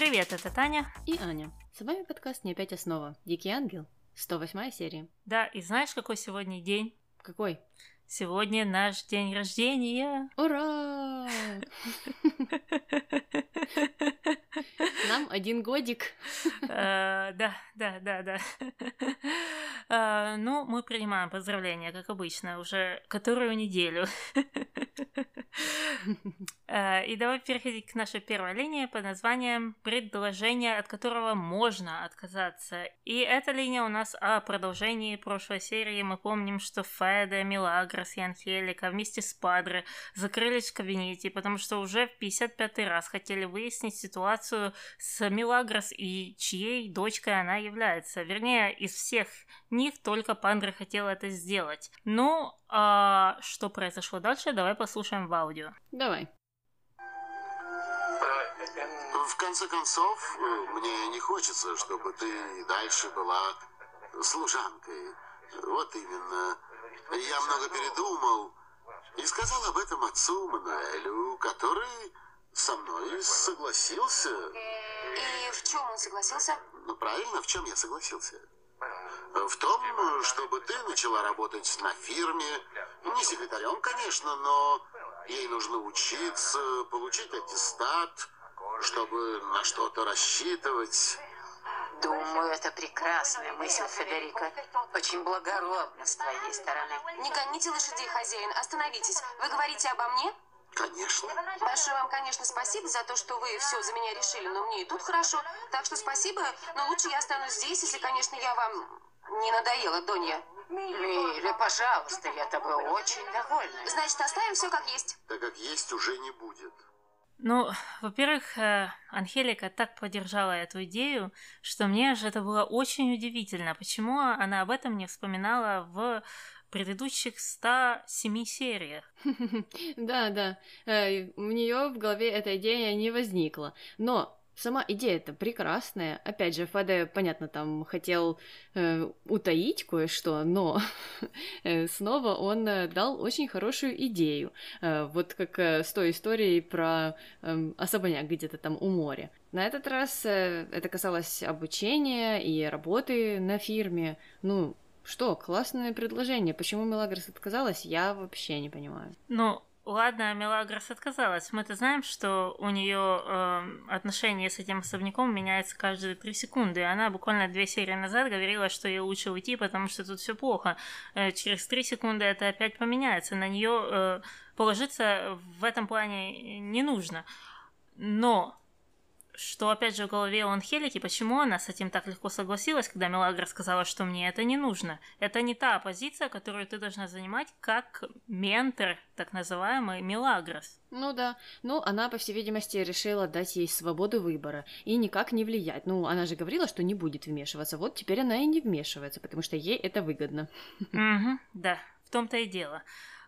Привет, это Таня. И Аня. С вами подкаст «Не опять основа». Дикий ангел. 108 серия. Да, и знаешь, какой сегодня день? Какой? Сегодня наш день рождения. Ура! Нам один годик. Э, Да, да, да, да. Э, Ну, мы принимаем поздравления, как обычно, уже которую неделю. Э, И давай переходить к нашей первой линии под названием «Предложение, от которого можно отказаться». И эта линия у нас о продолжении прошлой серии. Мы помним, что Феда, Милагрос и Анхелика вместе с Падре закрылись в кабинете, потому что уже в 55-й раз хотели выяснить ситуацию с Милагрос и чьей дочкой она является. Вернее, из всех них только Падре хотел это сделать. Ну, а что произошло дальше, давай послушаем в аудио. Давай. В конце концов, мне не хочется, чтобы ты дальше была служанкой. Вот именно. Я много передумал и сказал об этом отцу Мануэлю, который со мной согласился. И в чем он согласился? Ну, правильно, в чем я согласился? В том, чтобы ты начала работать на фирме. Не секретарем, конечно, но ей нужно учиться, получить аттестат, чтобы на что-то рассчитывать. Думаю, это прекрасная мысль, Федерико. Очень благородно с твоей стороны. Не гоните лошадей, хозяин, остановитесь. Вы говорите обо мне? Конечно. Большое вам, конечно, спасибо за то, что вы все за меня решили, но мне и тут хорошо. Так что спасибо, но лучше я останусь здесь, если, конечно, я вам не надоела, Донья. Миля, пожалуйста, я тобой очень довольна. Значит, оставим все как есть. Так как есть уже не будет. Ну, во-первых, э, Анхелика так поддержала эту идею, что мне же это было очень удивительно, почему она об этом не вспоминала в предыдущих 107 сериях. Да, да. Э, У нее в голове эта идея не возникла. Но сама идея-то прекрасная. Опять же, Фаде, понятно, там хотел э, утаить кое-что, но э, снова он э, дал очень хорошую идею. Э, вот как э, с той историей про эм, особняк где-то там у моря. На этот раз э, это касалось обучения и работы на фирме. Ну, что, классное предложение. Почему Мелагрос отказалась, я вообще не понимаю. Ну, ладно, Мелагрос отказалась. Мы-то знаем, что у нее отношения с этим особняком меняются каждые три секунды. Она буквально две серии назад говорила, что ей лучше уйти, потому что тут все плохо. Э, через три секунды это опять поменяется. На нее положиться в этом плане не нужно. Но что, опять же, в голове у Анхелики, почему она с этим так легко согласилась, когда Мелагра сказала, что мне это не нужно. Это не та позиция, которую ты должна занимать как ментор, так называемый Мелагрос. Ну да. Ну, она, по всей видимости, решила дать ей свободу выбора и никак не влиять. Ну, она же говорила, что не будет вмешиваться. Вот теперь она и не вмешивается, потому что ей это выгодно. Угу, да, в том-то и дело.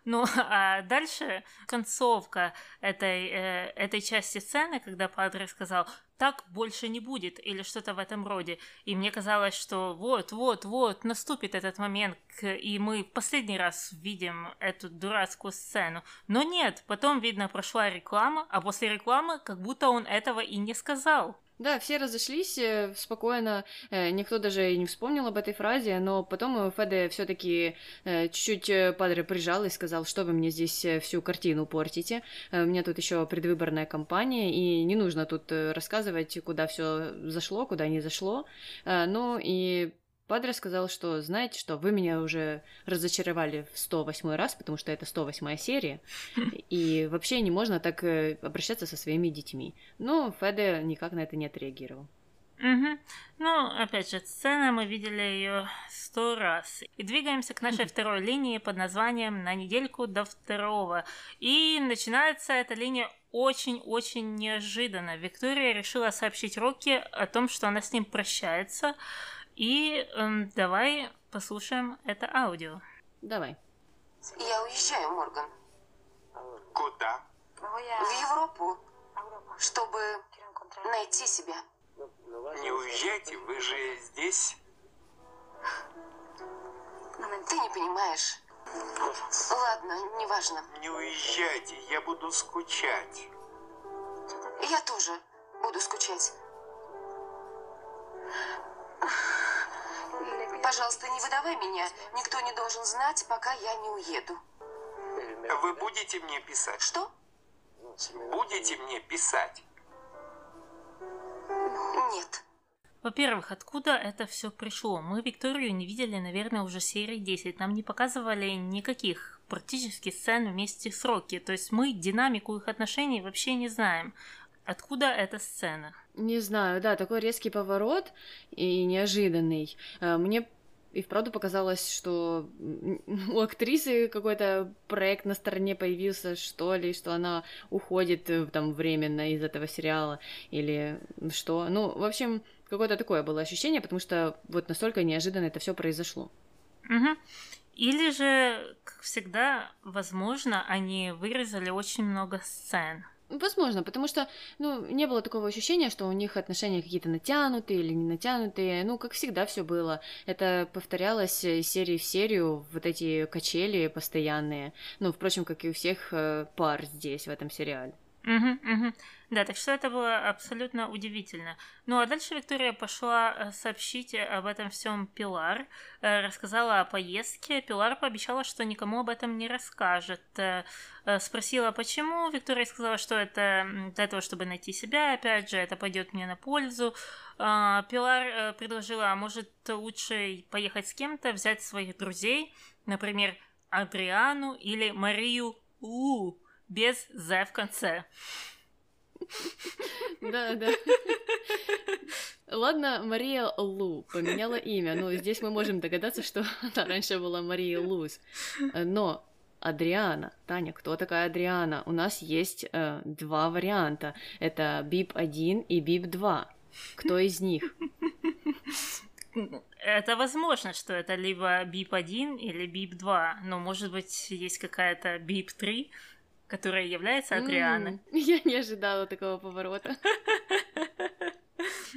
Ну, а дальше концовка этой, э, этой части сцены, когда Падре сказал «так больше не будет» или что-то в этом роде. И мне казалось, что вот-вот-вот наступит этот момент, и мы в последний раз видим эту дурацкую сцену. Но нет, потом, видно, прошла реклама, а после рекламы как будто он этого и не сказал. Да, все разошлись э, спокойно, э, никто даже и не вспомнил об этой фразе, но потом э, Феде все-таки чуть-чуть Падре прижал и сказал, что вы мне здесь всю картину портите. У меня тут еще предвыборная кампания, и не нужно тут рассказывать, куда все зашло, куда не зашло. Ну и Падре сказал, что, знаете что, вы меня уже разочаровали в 108 раз, потому что это 108 серия, и вообще не можно так э, обращаться со своими детьми. Но Феде никак на это не отреагировал. Угу. Ну, опять же, сцена, мы видели ее сто раз. И двигаемся к нашей второй линии под названием «На недельку до второго». И начинается эта линия очень-очень неожиданно. Виктория решила сообщить Рокки о том, что она с ним прощается. И эм, давай послушаем это аудио. Давай. Я уезжаю, Морган. Куда? В Европу, чтобы найти себя. Не уезжайте, вы же здесь. Ты не понимаешь. Ладно, неважно. Не уезжайте, я буду скучать. Я тоже буду скучать. Пожалуйста, не выдавай меня. Никто не должен знать, пока я не уеду. Вы будете мне писать? Что? Будете мне писать? Нет. Во-первых, откуда это все пришло? Мы Викторию не видели, наверное, уже серии 10. Нам не показывали никаких практически сцен вместе с Рокки. То есть мы динамику их отношений вообще не знаем. Откуда эта сцена? Не знаю, да, такой резкий поворот и неожиданный. Э, Мне и вправду показалось, что у актрисы какой-то проект на стороне появился, что ли, что она уходит э, там временно из этого сериала, или что. Ну, в общем, какое-то такое было ощущение, потому что вот настолько неожиданно это все произошло. Мгм. Или же, как всегда, возможно, они вырезали очень много сцен. Возможно, потому что, ну, не было такого ощущения, что у них отношения какие-то натянутые или не натянутые. Ну, как всегда все было. Это повторялось из серии в серию, вот эти качели постоянные. Ну, впрочем, как и у всех э, пар здесь, в этом сериале. Мгм, мгм. Да, так что это было абсолютно удивительно. Ну а дальше Виктория пошла э, сообщить об этом всем Пилар, э, рассказала о поездке. Пилар пообещала, что никому об этом не расскажет. Э, э, Спросила, почему. Виктория сказала, что это для того, чтобы найти себя. Опять же, это пойдет мне на пользу. А, Пилар э, предложила, а может лучше поехать с кем-то, взять своих друзей, например, Адриану или Марию Лу без «з» в конце. Да, да. Ладно, Мария Лу поменяла имя. Ну, здесь мы можем догадаться, что она раньше была Мария Луз. Но Адриана. Таня, кто такая Адриана? У нас есть э, два варианта. Это БИП-1 и БИП-2. Кто из них? Это возможно, что это либо BIP-1 или BIP-2, но может быть есть какая-то BIP-3, которая является Адрианой. М, Я не ожидала такого поворота.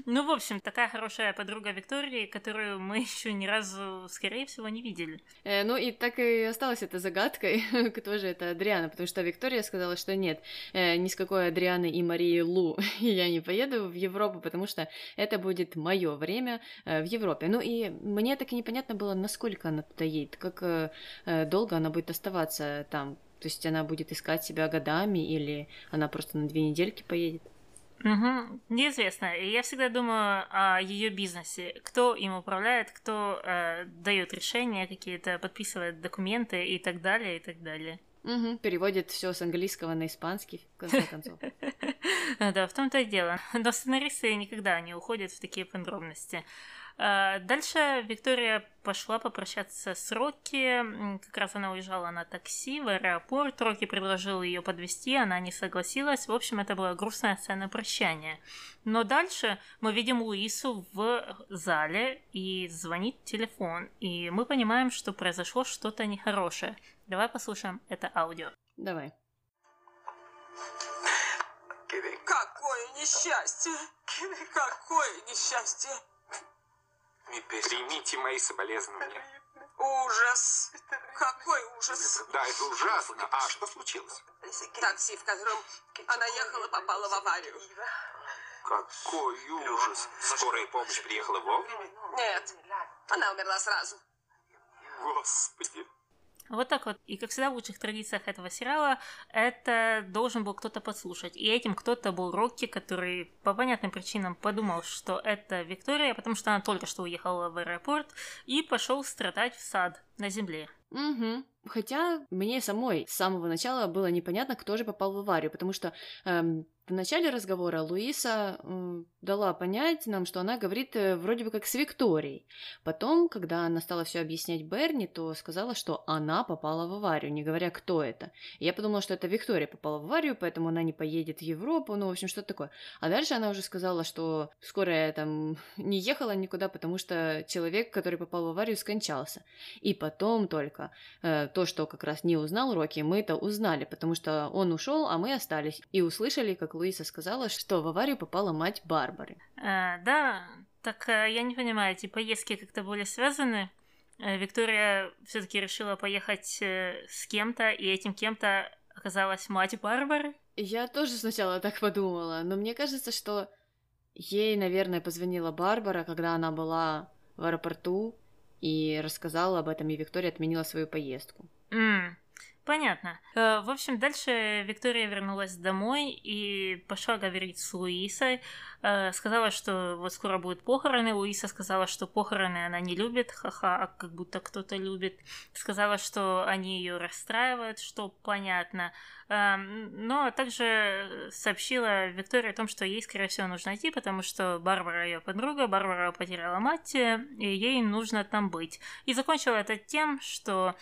Ну, в общем, такая хорошая подруга Виктории, которую мы еще ни разу, скорее всего, не видели. Э, Ну и так и осталась эта загадкой, кто же это Адриана, потому что Виктория сказала, что нет, э, ни с какой Адрианы и Марии Лу я не поеду в Европу, потому что это будет мое время э, в Европе. Ну и мне так и непонятно было, насколько она туда едет, как э, э, долго она будет оставаться там. То есть она будет искать себя годами или она просто на две недельки поедет. Угу. Неизвестно. Я всегда думаю о ее бизнесе. Кто им управляет, кто э, дает решения какие-то, подписывает документы и так далее, и так далее. Мгм, переводит все с английского на испанский, в конце концов. Да, в том-то и дело. Но сценаристы никогда не уходят в такие подробности. А, Дальше Виктория пошла попрощаться с Рокки. Как раз она уезжала на такси в аэропорт. Рокки предложил ее подвести, она не согласилась. В общем, это была грустная сцена прощания. Но дальше мы видим Луису в зале, и звонит телефон. И мы понимаем, что произошло что-то нехорошее. Давай послушаем это аудио. Давай. Какое несчастье! Какое несчастье! Примите мои соболезнования. Ужас! Какой ужас! Да, это ужасно. А что случилось? Такси, в котором она ехала, попала в аварию. Какой ужас. Скорая помощь приехала вовремя? Нет, она умерла сразу. Господи. Вот так вот. И как всегда в лучших традициях этого сериала, это должен был кто-то подслушать. И этим кто-то был Рокки, который по понятным причинам подумал, что это Виктория, потому что она только что уехала в аэропорт, и пошел страдать в сад на земле. Угу. Хотя мне самой с самого начала было непонятно, кто же попал в аварию, потому что эм, в начале разговора Луиса дала понять нам, что она говорит э, вроде бы как с Викторией. Потом, когда она стала все объяснять Берни, то сказала, что она попала в аварию, не говоря, кто это. Я подумала, что это Виктория попала в аварию, поэтому она не поедет в Европу, ну, в общем, что-то такое. А дальше она уже сказала, что скорая там не ехала никуда, потому что человек, который попал в аварию, скончался. И потом только э, то, что как раз не узнал Рокки, мы это узнали, потому что он ушел, а мы остались. И услышали, как Луиса сказала, что в аварию попала мать Барбары. А, да, так э, я не понимаю, эти поездки как-то были связаны. Э, Виктория все-таки решила поехать э, с кем-то, и этим кем-то оказалась мать Барбары. Я тоже сначала так подумала, но мне кажется, что Ей, наверное, позвонила Барбара, когда она была в аэропорту, и рассказала об этом, и Виктория отменила свою поездку. Mm. Понятно. Э, в общем, дальше Виктория вернулась домой и пошла говорить с Луисой. Э, сказала, что вот скоро будут похороны. Луиса сказала, что похороны она не любит. Ха-ха, а как будто кто-то любит. Сказала, что они ее расстраивают, что понятно. Эм, но также сообщила Виктории о том, что ей, скорее всего, нужно идти, потому что Барбара ее подруга, Барбара потеряла мать, и ей нужно там быть. И закончила это тем, что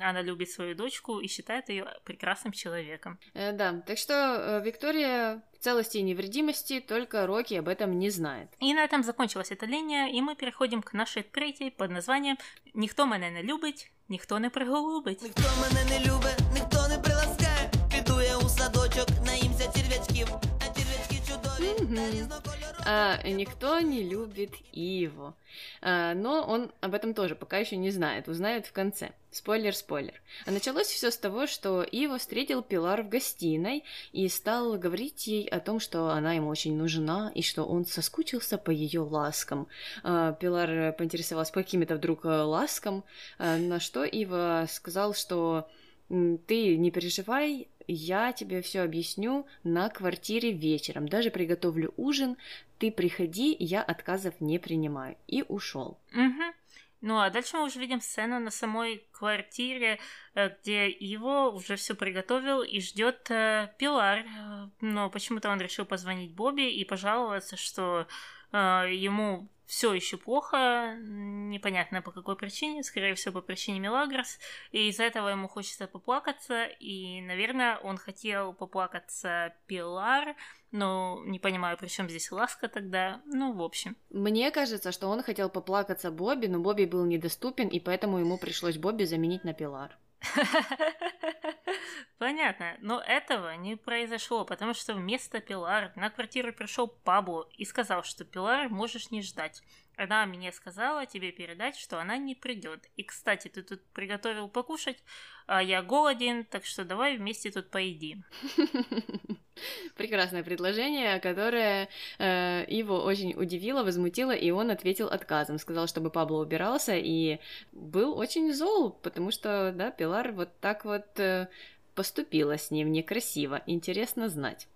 она любит свою дочку и считает ее прекрасным человеком. Э, да, так что э, Виктория в целости и невредимости, только Рокки об этом не знает. И на этом закончилась эта линия, и мы переходим к нашей третьей под названием «Ніхто мене не любить, ніхто не приголубить». Ніхто мене не любить, ніхто не приласкає, піду я у садочок, наїмся черв'ячків, а черв'ячки чудові та різнокольорові. А, никто не любит Иво. А, но он об этом тоже пока еще не знает, узнает в конце. Спойлер, спойлер. А началось все с того, что Иво встретил Пилар в гостиной и стал говорить ей о том, что она ему очень нужна и что он соскучился по ее ласкам. А, Пилар поинтересовалась по каким-то вдруг э, ласкам, а, на что Иво сказал, что ты не переживай, я тебе все объясню на квартире вечером. Даже приготовлю ужин, ты приходи, я отказов не принимаю. И ушел. Угу. Ну а дальше мы уже видим сцену на самой квартире, э, где его уже все приготовил и ждет э, Пилар. Но почему-то он решил позвонить Бобби и пожаловаться, что э, ему все еще плохо, непонятно по какой причине, скорее всего по причине Мелагрос, и из-за этого ему хочется поплакаться, и, наверное, он хотел поплакаться Пилар, но не понимаю, при чем здесь ласка тогда, ну, в общем. Мне кажется, что он хотел поплакаться Бобби, но Бобби был недоступен, и поэтому ему пришлось Бобби заменить на Пилар. Понятно, но этого не произошло, потому что вместо Пилар на квартиру пришел Пабло и сказал, что Пилар можешь не ждать. Она мне сказала тебе передать, что она не придет. И, кстати, ты тут приготовил покушать, а я голоден, так что давай вместе тут поедим. Прекрасное предложение, которое э, его очень удивило, возмутило, и он ответил отказом. Сказал, чтобы Пабло убирался, и был очень зол, потому что, да, Пилар вот так вот э, поступила с ним некрасиво. Интересно знать.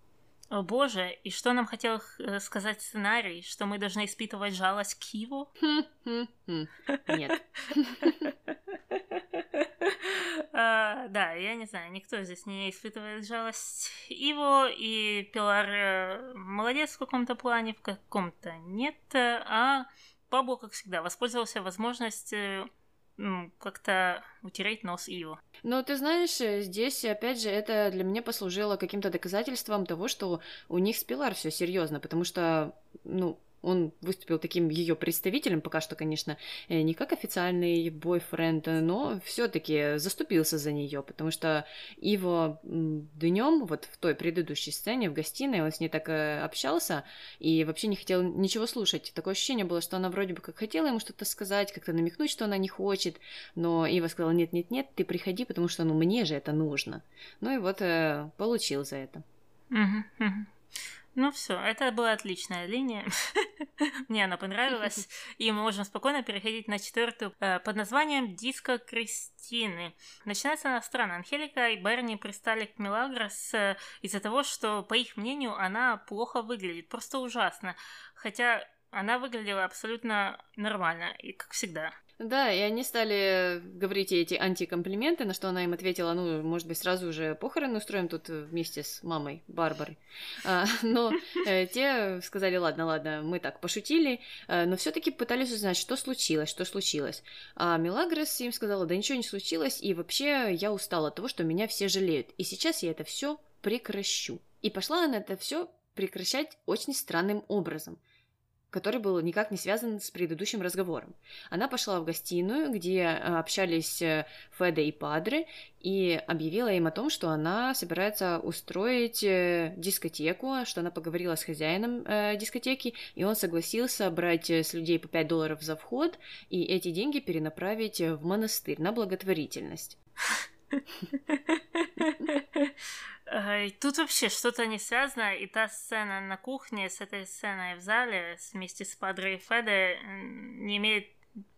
О боже, и что нам хотел э, сказать сценарий? Что мы должны испытывать жалость к Киву? Нет. А, да, я не знаю, никто здесь не испытывает жалость. Иво и Пилар э, молодец в каком-то плане, в каком-то нет, а Пабло, как всегда, воспользовался возможностью как-то утереть нос Ио. Но ты знаешь, э, здесь, опять же, это для меня послужило каким-то доказательством того, что у них с Пилар все серьезно, потому что, ну, он выступил таким ее представителем, пока что, конечно, э, не как официальный бойфренд, но все-таки заступился за нее, потому что его днем, вот в той предыдущей сцене в гостиной, он с ней так э, общался и вообще не хотел ничего слушать. Такое ощущение было, что она вроде бы как хотела ему что-то сказать, как-то намекнуть, что она не хочет, но Ива сказала, нет-нет-нет, ты приходи, потому что, ну, мне же это нужно. Ну и вот э, получил за это. Ну все, это была отличная линия. Мне она понравилась. И мы можем спокойно переходить на четвертую э, под названием «Диско Кристины». Начинается она странно. Анхелика и Берни пристали к Мелагрос э, из-за того, что, по их мнению, она плохо выглядит. Просто ужасно. Хотя она выглядела абсолютно нормально, и как всегда. Да, и они стали говорить эти антикомплименты, на что она им ответила, ну, может быть, сразу уже похороны устроим тут вместе с мамой Барбары. А, но э, те сказали, ладно, ладно, мы так пошутили, э, но все таки пытались узнать, что случилось, что случилось. А Мелагрос им сказала, да ничего не случилось, и вообще я устала от того, что меня все жалеют, и сейчас я это все прекращу. И пошла она это все прекращать очень странным образом – который был никак не связан с предыдущим разговором. Она пошла в гостиную, где э, общались э, Феда и Падре, и объявила им о том, что она собирается устроить э, дискотеку, что она поговорила с хозяином дискотеки, и он согласился брать с людей по 5 долларов за вход и эти деньги перенаправить в монастырь на благотворительность. Тут вообще что-то не связано, и та сцена на кухне с этой сценой в зале вместе с Падре и Феде не имеет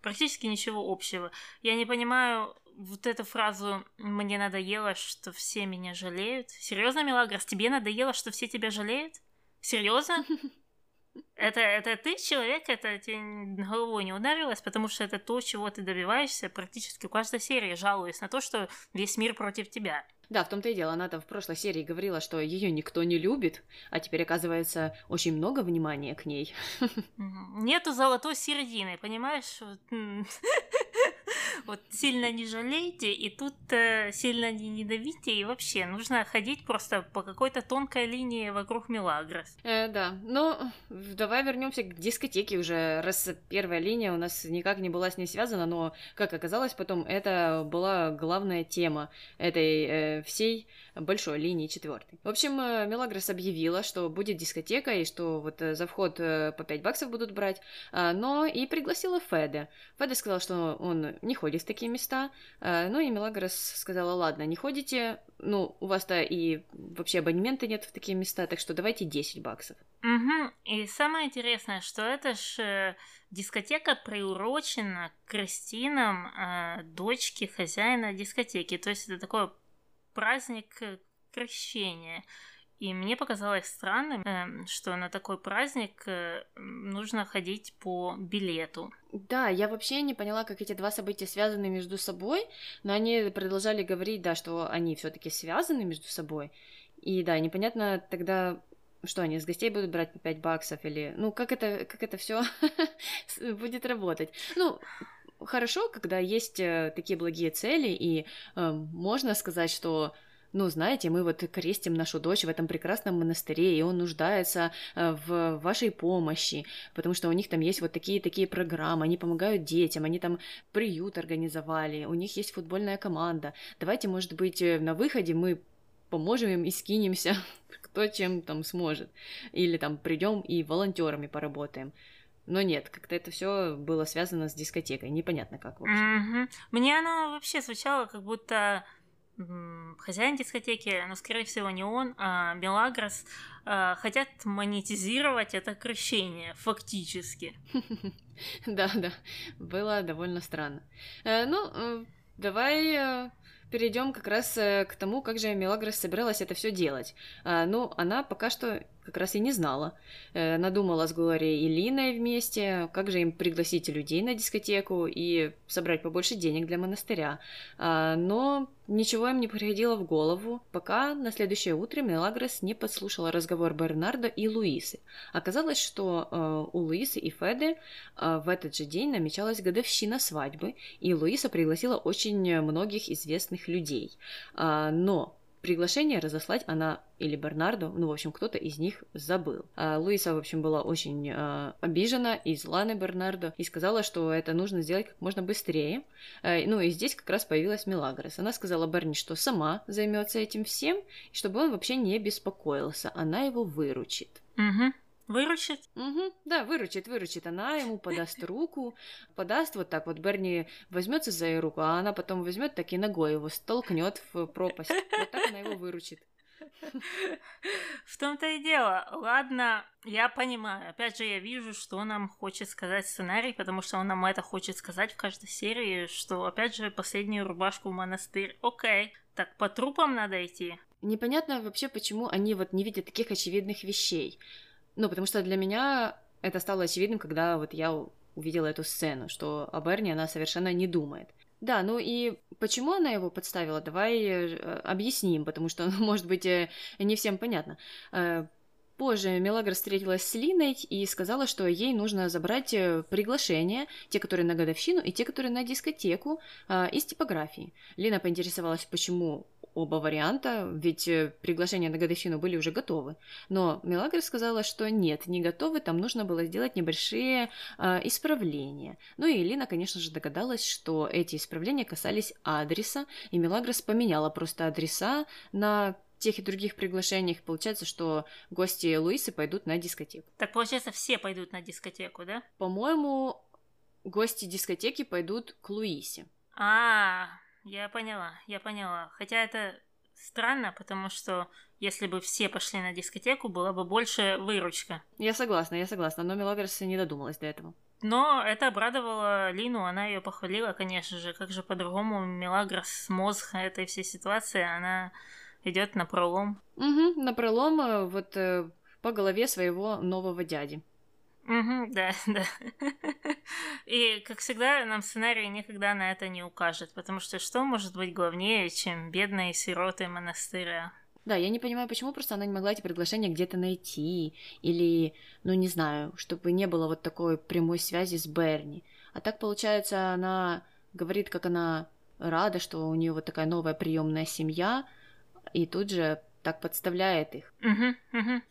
практически ничего общего. Я не понимаю вот эту фразу «мне надоело, что все меня жалеют». Серьезно, Мелагрос, тебе надоело, что все тебя жалеют? Серьезно? Это, это ты человек, это тебе головой не ударилось, потому что это то, чего ты добиваешься практически в каждой серии, жалуясь на то, что весь мир против тебя. Да, в том-то и дело, она там в прошлой серии говорила, что ее никто не любит, а теперь, оказывается, очень много внимания к ней. Нету золотой середины, понимаешь? Вот, сильно не жалейте, и тут э, сильно не недавите, и вообще нужно ходить просто по какой-то тонкой линии вокруг Мелагрос. Э, да, ну, давай вернемся к дискотеке уже, раз первая линия у нас никак не была с ней связана, но, как оказалось, потом это была главная тема этой э, всей большой линии четвертой. В общем, э, Мелагрос объявила, что будет дискотека, и что вот э, за вход по 5 баксов будут брать, а, но и пригласила Феде. Феде сказал, что он не ходит в такие места, а, ну и Мелагрос сказала, ладно, не ходите, ну, у вас-то и вообще абонемента нет в такие места, так что давайте 10 баксов. Угу. И самое интересное, что это ж э, дискотека приурочена к крестинам э, дочки хозяина дискотеки. То есть это такой праздник э, крещения. И мне показалось странным, эм, что на такой праздник э, нужно ходить по билету. Да, я вообще не поняла, как эти два события связаны между собой, но они продолжали говорить, да, что они все-таки связаны между собой. И да, непонятно тогда, что они с гостей будут брать по 5 баксов или... Ну, как это, как это все будет работать? Ну, хорошо, когда есть э, такие благие цели, и э, можно сказать, что ну, знаете, мы вот крестим нашу дочь в этом прекрасном монастыре, и он нуждается э, в вашей помощи, потому что у них там есть вот такие-такие программы, они помогают детям, они там приют организовали, у них есть футбольная команда. Давайте, может быть, э, на выходе мы поможем им и скинемся, кто чем там сможет. Или там придем и волонтерами поработаем. Но нет, как-то это все было связано с дискотекой. Непонятно как вообще. Мгм. Мне оно вообще звучало, как будто хозяин дискотеки, но, скорее всего, не он, а Мелагрос, а, хотят монетизировать это крещение, фактически. Да, да, было довольно странно. Э, ну, э, давай э, перейдем как раз к тому, как же Мелагрос собиралась это все делать. Ну, она пока что как раз и не знала. Э, Она думала с Глорией и Линой вместе, как же им пригласить людей на дискотеку и собрать побольше денег для монастыря. А, но ничего им не приходило в голову, пока на следующее утро Мелагрос не подслушала разговор Бернардо и Луисы. Оказалось, что э, у Луисы и Феды а, в этот же день намечалась годовщина свадьбы, и Луиса пригласила очень многих известных людей. А, Но приглашение разослать она или Бернарду, ну, в общем, кто-то из них забыл. А Луиса, в общем, была очень а, обижена и зла на Бернарду и сказала, что это нужно сделать как можно быстрее. А, ну, и здесь как раз появилась Мелагрос. Она сказала Берни, что сама займется этим всем, чтобы он вообще не беспокоился, она его выручит. Угу. Выручит? Угу, да, выручит, выручит. Она ему подаст руку, подаст вот так вот. Берни возьмется за ее руку, а она потом возьмет так и ногой его столкнет в пропасть. Вот так она его выручит. В том-то и дело. Ладно, я понимаю. Опять же, я вижу, что нам хочет сказать сценарий, потому что он нам это хочет сказать в каждой серии, что, опять же, последнюю рубашку в монастырь. Окей. Так, по трупам надо идти. Непонятно вообще, почему они вот не видят таких очевидных вещей. Ну, потому что для меня это стало очевидным, когда вот я увидела эту сцену, что о Берни она совершенно не думает. Да, ну и почему она его подставила, давай э, объясним, потому что, может быть, э, не всем понятно. Э, Позже Мелагра встретилась с Линой и сказала, что ей нужно забрать приглашения, те, которые на годовщину, и те, которые на дискотеку, из типографии. Лина поинтересовалась, почему оба варианта, ведь э, приглашения на годовщину были уже готовы. Но Мелагра сказала, что нет, не готовы, там нужно было сделать небольшие э, исправления. Ну и Лина, конечно же, догадалась, что эти исправления касались адреса, и Мелагрос поменяла просто адреса на тех и других приглашениях. Получается, что гости Луисы пойдут на дискотеку. Так, получается, все пойдут на дискотеку, да? По-моему, гости дискотеки пойдут к Луисе. А, я поняла, я поняла. Хотя это странно, потому что если бы все пошли на дискотеку, была бы больше выручка. Я согласна, я согласна, но Мелагрос не додумалась до этого. Но это обрадовало Лину, она ее похвалила, конечно же. Как же по-другому Мелагрос, мозг этой всей ситуации, она идет на пролом. Угу, на пролом э, вот э, по голове своего нового дяди. Угу, да, да. И, как всегда, нам сценарий никогда на это не укажет, потому что что может быть главнее, чем бедные сироты монастыря? Да, я не понимаю, почему просто она не могла эти приглашения где-то найти, или, ну, не знаю, чтобы не было вот такой прямой связи с Берни. А так, получается, она говорит, как она рада, что у нее вот такая новая приемная семья, и тут же так подставляет их. Угу, угу.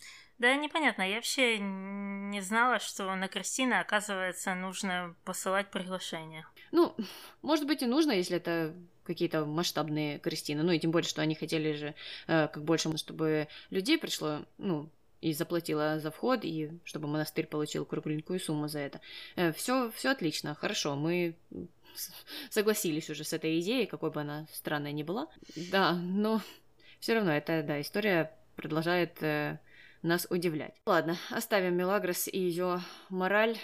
Да, непонятно. Я вообще не знала, что на Кристина, оказывается, нужно посылать приглашение. Ну, может быть и нужно, если это какие-то масштабные крестины. Ну и тем более, что они хотели же э, как больше, чтобы людей пришло, ну, и заплатила за вход, и чтобы монастырь получил кругленькую сумму за это. Э, все, все отлично, хорошо, мы согласились уже с этой идеей, какой бы она странная ни была. Да, но все равно эта, да, история продолжает э, нас удивлять. Ладно, оставим Мелагрос и ее мораль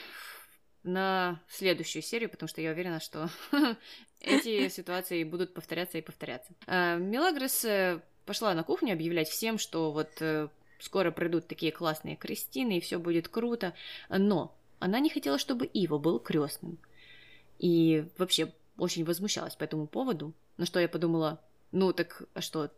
на следующую серию, потому что я уверена, что эти ситуации будут повторяться и повторяться. А, Мелагрос э, пошла на кухню объявлять всем, что вот э, скоро придут такие классные крестины, и все будет круто. Но она не хотела, чтобы Ива был крестным. И вообще очень возмущалась по этому поводу. На что я подумала, ну так, а что,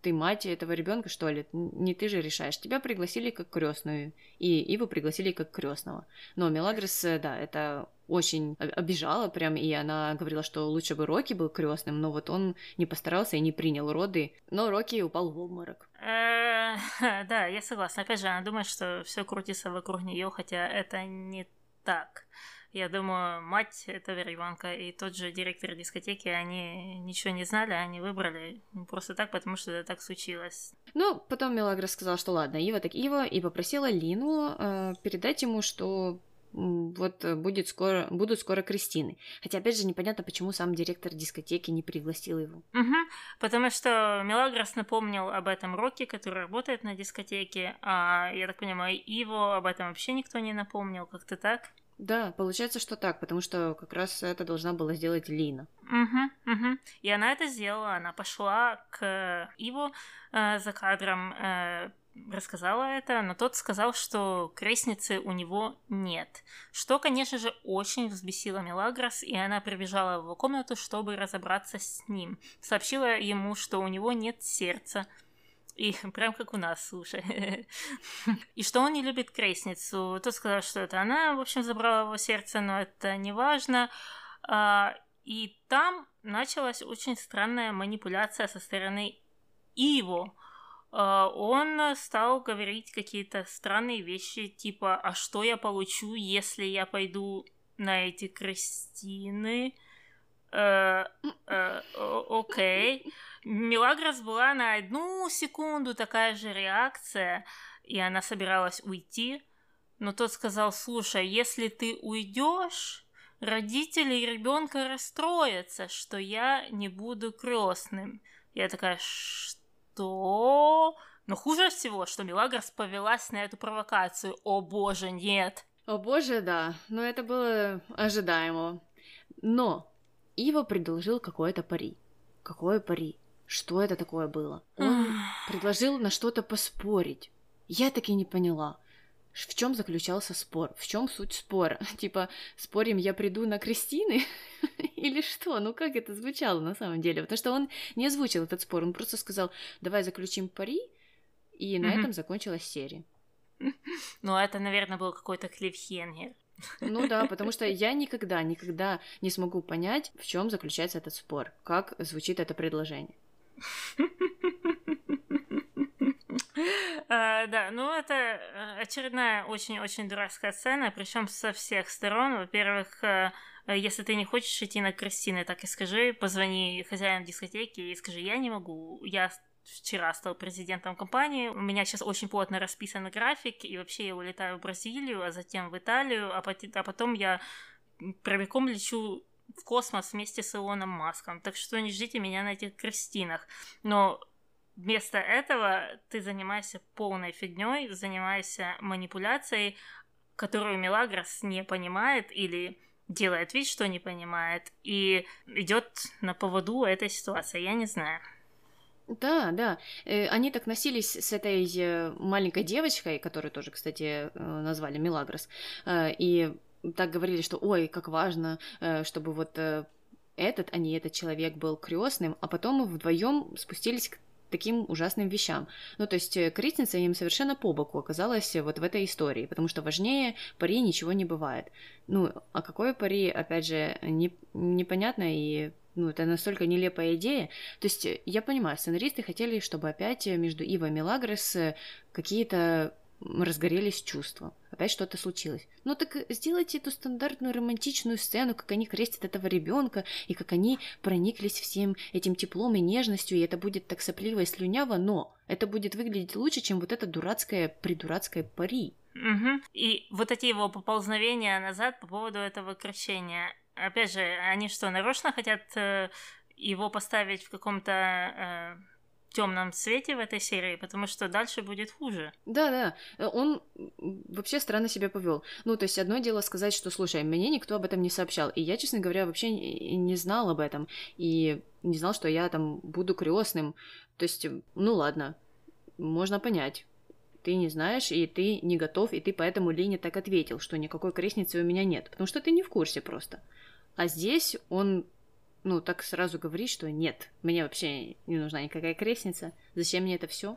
ты мать этого ребенка, что ли? Не ты же решаешь. Тебя пригласили как крестную, и Иву пригласили как крестного. Но Мелагрос, э, да, это очень обижала прям, и она говорила, что лучше бы Рокки был крестным, но вот он не постарался и не принял роды, но Рокки упал в обморок. Э, да, я согласна. Опять же, она думает, что все крутится вокруг нее, хотя это не так. Я думаю, мать этого ребенка и тот же директор дискотеки, они ничего не знали, они выбрали просто так, потому что это так случилось. Ну, потом Мелагра сказала, что ладно, Ива так Ива, и попросила Лину э, передать ему, что вот будет скоро, будут скоро Кристины. Хотя, опять же, непонятно, почему сам директор дискотеки не пригласил его. Угу, потому что Мелагрос напомнил об этом Роке, который работает на дискотеке, а, я так понимаю, Иво об этом вообще никто не напомнил, как-то так? Да, получается, что так, потому что как раз это должна была сделать Лина. Угу, угу. И она это сделала. Она пошла к Иву э, за кадром, э, рассказала это, но тот сказал, что крестницы у него нет. Что, конечно же, очень взбесило Мелагрос, и она прибежала в его комнату, чтобы разобраться с ним. Сообщила ему, что у него нет сердца, и прям как у нас, слушай. И что он не любит крестницу. Тот сказал, что это она, в общем, забрала его сердце, но это не важно. А, и там началась очень странная манипуляция со стороны Иво. А, он стал говорить какие-то странные вещи, типа, а что я получу, если я пойду на эти крестины? Э, э, окей. Мелагрос была на одну секунду такая же реакция, и она собиралась уйти, но тот сказал, слушай, если ты уйдешь, родители ребенка расстроятся, что я не буду крестным. Я такая, что? Но хуже всего, что Мелагрос повелась на эту провокацию. О боже, нет. О боже, да. Но это было ожидаемо. Но Ива предложил какое-то пари. Какое пари? Что это такое было? Он предложил на что-то поспорить. Я так и не поняла. В чем заключался спор? В чем суть спора? Типа, спорим, я приду на Кристины? Или что? Ну как это звучало на самом деле? Потому что он не озвучил этот спор, он просто сказал, давай заключим пари, и на этом закончилась серия. Ну, это, наверное, был какой-то клифхенгер. Ну да, потому что я никогда, никогда не смогу понять, в чем заключается этот спор, как звучит это предложение. Uh, да, ну это э, очередная очень-очень дурацкая сцена, причем со всех сторон. Во-первых, uh, если ты не хочешь идти на Кристины, так и скажи, позвони хозяину дискотеки и скажи, я не могу, я вчера стал президентом компании, у меня сейчас очень плотно расписан график, и вообще я улетаю в Бразилию, а затем в Италию, а, а потом я прямиком лечу в космос вместе с Илоном Маском. Так что не ждите меня на этих крестинах. Но вместо этого ты занимаешься полной фигней, занимаешься манипуляцией, которую Мелагрос не понимает или делает вид, что не понимает, и идет на поводу этой ситуации. Я не знаю. Да, да. Э, они так носились с этой э, маленькой девочкой, которую тоже, кстати, э, назвали Мелагрос, и так говорили, что ой, как важно, чтобы вот этот, а не этот человек был крестным, а потом вдвоем спустились к таким ужасным вещам. Ну, то есть крестница им совершенно по боку оказалась вот в этой истории, потому что важнее пари ничего не бывает. Ну, а какое пари, опять же, не, непонятно, и ну, это настолько нелепая идея. То есть э, я понимаю, сценаристы хотели, чтобы опять между Ива и Мелагрос э, какие-то разгорелись чувства. Опять что-то случилось. Ну так сделайте эту стандартную романтичную сцену, как они крестят этого ребенка, и как они прониклись всем этим теплом и нежностью, и это будет так сопливо и слюняво, но это будет выглядеть лучше, чем вот это дурацкое, придурацкое пари. Угу. И вот эти его поползновения назад по поводу этого крещения опять же, они что, нарочно хотят э, его поставить в каком-то э, темном свете в этой серии, потому что дальше будет хуже. Да, да. Э, он вообще странно себя повел. Ну, то есть, одно дело сказать, что слушай, мне никто об этом не сообщал. И я, честно говоря, вообще не знал об этом. И не знал, что я там буду крестным. То есть, ну ладно, можно понять ты не знаешь, и ты не готов, и ты поэтому Лене так ответил, что никакой крестницы у меня нет, потому что ты не в курсе просто. А здесь он, ну, так сразу говорит, что нет, мне вообще не нужна никакая крестница, зачем мне это все?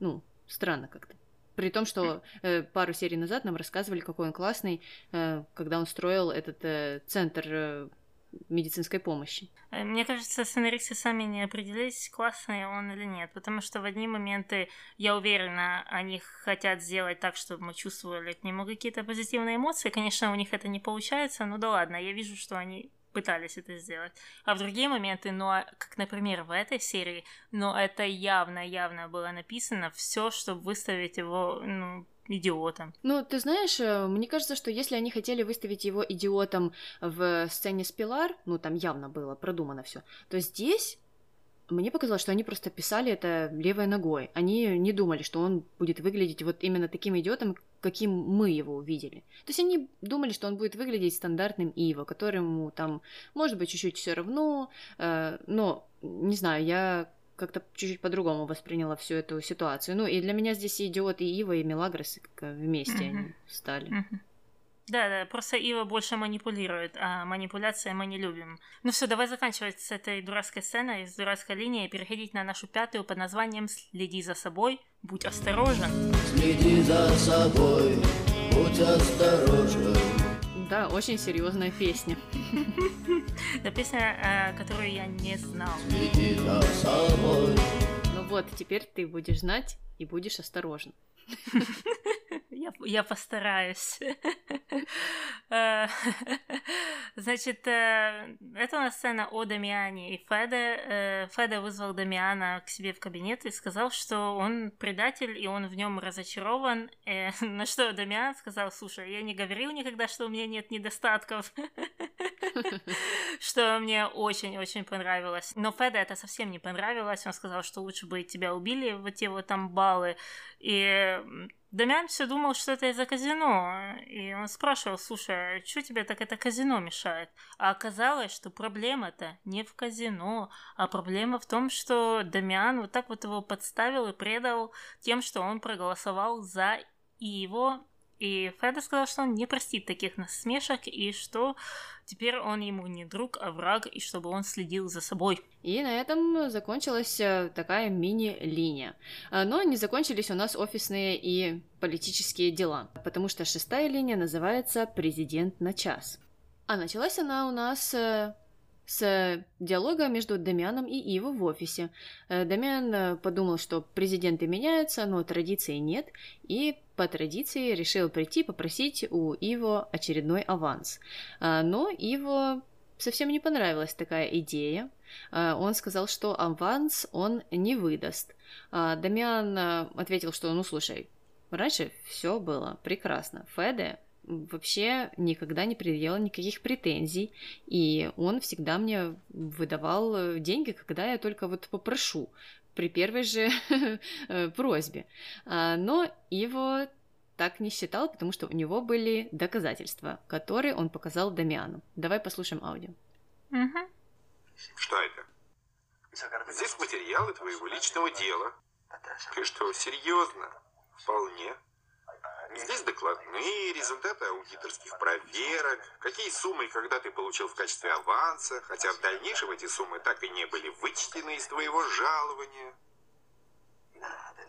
Ну, странно как-то. При том, что э, пару серий назад нам рассказывали, какой он классный, э, когда он строил этот э, центр э, медицинской помощи. Э, мне кажется, сценаристы сами не определились, классный он или нет, потому что в одни моменты, я уверена, они хотят сделать так, чтобы мы чувствовали к нему какие-то позитивные эмоции. Конечно, у них это не получается, но да ладно, я вижу, что они пытались это сделать. А в другие моменты, ну, а, как, например, в этой серии, но ну, это явно-явно было написано все, чтобы выставить его, ну, идиотом. Ну, ты знаешь, э, мне кажется, что если они хотели выставить его идиотом в сцене с Пилар, ну, там явно было продумано все, то здесь мне показалось, что они просто писали это левой ногой. Они не думали, что он будет выглядеть вот именно таким идиотом, каким мы его увидели. То есть они думали, что он будет выглядеть стандартным Ива, которому там, может быть, чуть-чуть все равно, э, но, не знаю, я как-то чуть-чуть по-другому восприняла всю эту ситуацию. Ну, и для меня здесь и идиот, и Ива, и Мелагрос вместе mm-hmm. они стали. Mm-hmm. Да, да, просто Ива больше манипулирует, а манипуляция мы не любим. Ну все, давай заканчивать с этой дурацкой сценой, с дурацкой линией, и переходить на нашу пятую под названием «Следи за собой, будь осторожен». Следи за собой, будь осторожен. Да, очень серьезная песня. Это песня, э, которую я не знал. Ну вот, теперь ты будешь знать и будешь осторожен. Я, я постараюсь. Э, значит, э, это у нас сцена о Дамиане и Феде. Э, Феде вызвал Дамиана к себе в кабинет и сказал, что он предатель, и он в нем разочарован. На что Дамиан сказал, слушай, я не говорил никогда, что у меня нет недостатков. Что мне очень-очень понравилось. Но Феде это совсем не понравилось. Он сказал, что лучше бы тебя убили в эти вот там баллы. И Дамиан все думал, что это из-за казино, и он спрашивал, слушай, а что тебе так это казино мешает? А оказалось, что проблема-то не в казино, а проблема в том, что Дамиан вот так вот его подставил и предал тем, что он проголосовал за его и Феда сказал, что он не простит таких насмешек, и что теперь он ему не друг, а враг, и чтобы он следил за собой. И на этом закончилась э, такая мини-линия. А, но не закончились у нас офисные и политические дела, потому что шестая линия называется «Президент на час». А началась она у нас э, с диалога между Дамианом и Иво в офисе. Э, Дамиан подумал, что президенты меняются, но традиции нет, и по традиции решил прийти попросить у Иво очередной аванс. Э, но Иво совсем не понравилась такая идея. Он сказал, что аванс он не выдаст. Дамиан ответил, что ну слушай, раньше все было прекрасно. Феде вообще никогда не предъявлял никаких претензий, и он всегда мне выдавал деньги, когда я только вот попрошу при первой же э, просьбе. А, но его так не считал, потому что у него были доказательства, которые он показал Дамиану. Давай послушаем аудио. Угу. Что это? Здесь материалы твоего личного дела. Ты что, серьезно? Вполне. Здесь докладные, результаты аудиторских проверок, какие суммы и когда ты получил в качестве аванса, хотя в дальнейшем эти суммы так и не были вычтены из твоего жалования.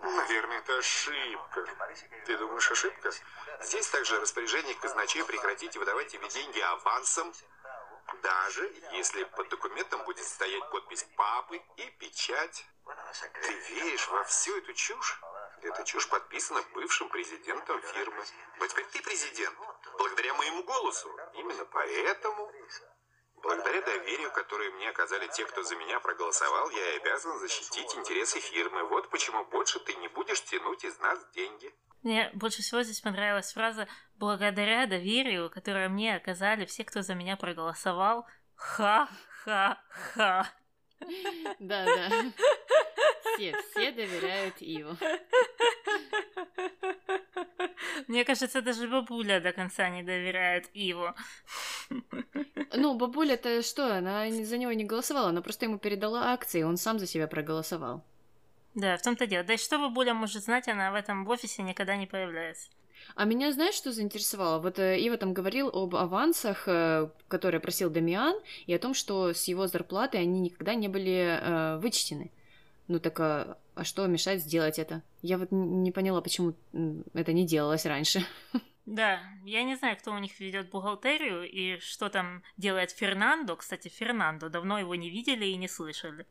Наверное, это ошибка. Ты думаешь, ошибка? Здесь также распоряжение казначея прекратить выдавать тебе деньги авансом, даже если под документом будет стоять подпись папы и печать. Ты веришь во всю эту чушь? Эта чушь подписана бывшим президентом фирмы. Но теперь ты президент, благодаря моему голосу. Именно поэтому, благодаря доверию, которое мне оказали те, кто за меня проголосовал, я обязан защитить интересы фирмы. Вот почему больше ты не будешь тянуть из нас деньги. Мне больше всего здесь понравилась фраза «благодаря доверию, которое мне оказали все, кто за меня проголосовал». Ха-ха-ха. Да, да. Все, все доверяют Иву. Мне кажется, даже бабуля до конца не доверяет Иву. Ну, бабуля-то что, она за него не голосовала, она просто ему передала акции, он сам за себя проголосовал. Да, в том-то дело. Да и что бабуля может знать, она в этом офисе никогда не появляется. А меня знаешь, что заинтересовало? Вот э, Ива там говорил об авансах, э, которые просил Дамиан, и о том, что с его зарплаты они никогда не были э, вычтены. Ну так, а, а что мешает сделать это? Я вот не поняла, почему это не делалось раньше. Да, я не знаю, кто у них ведет бухгалтерию и что там делает Фернандо. Кстати, Фернандо, давно его не видели и не слышали.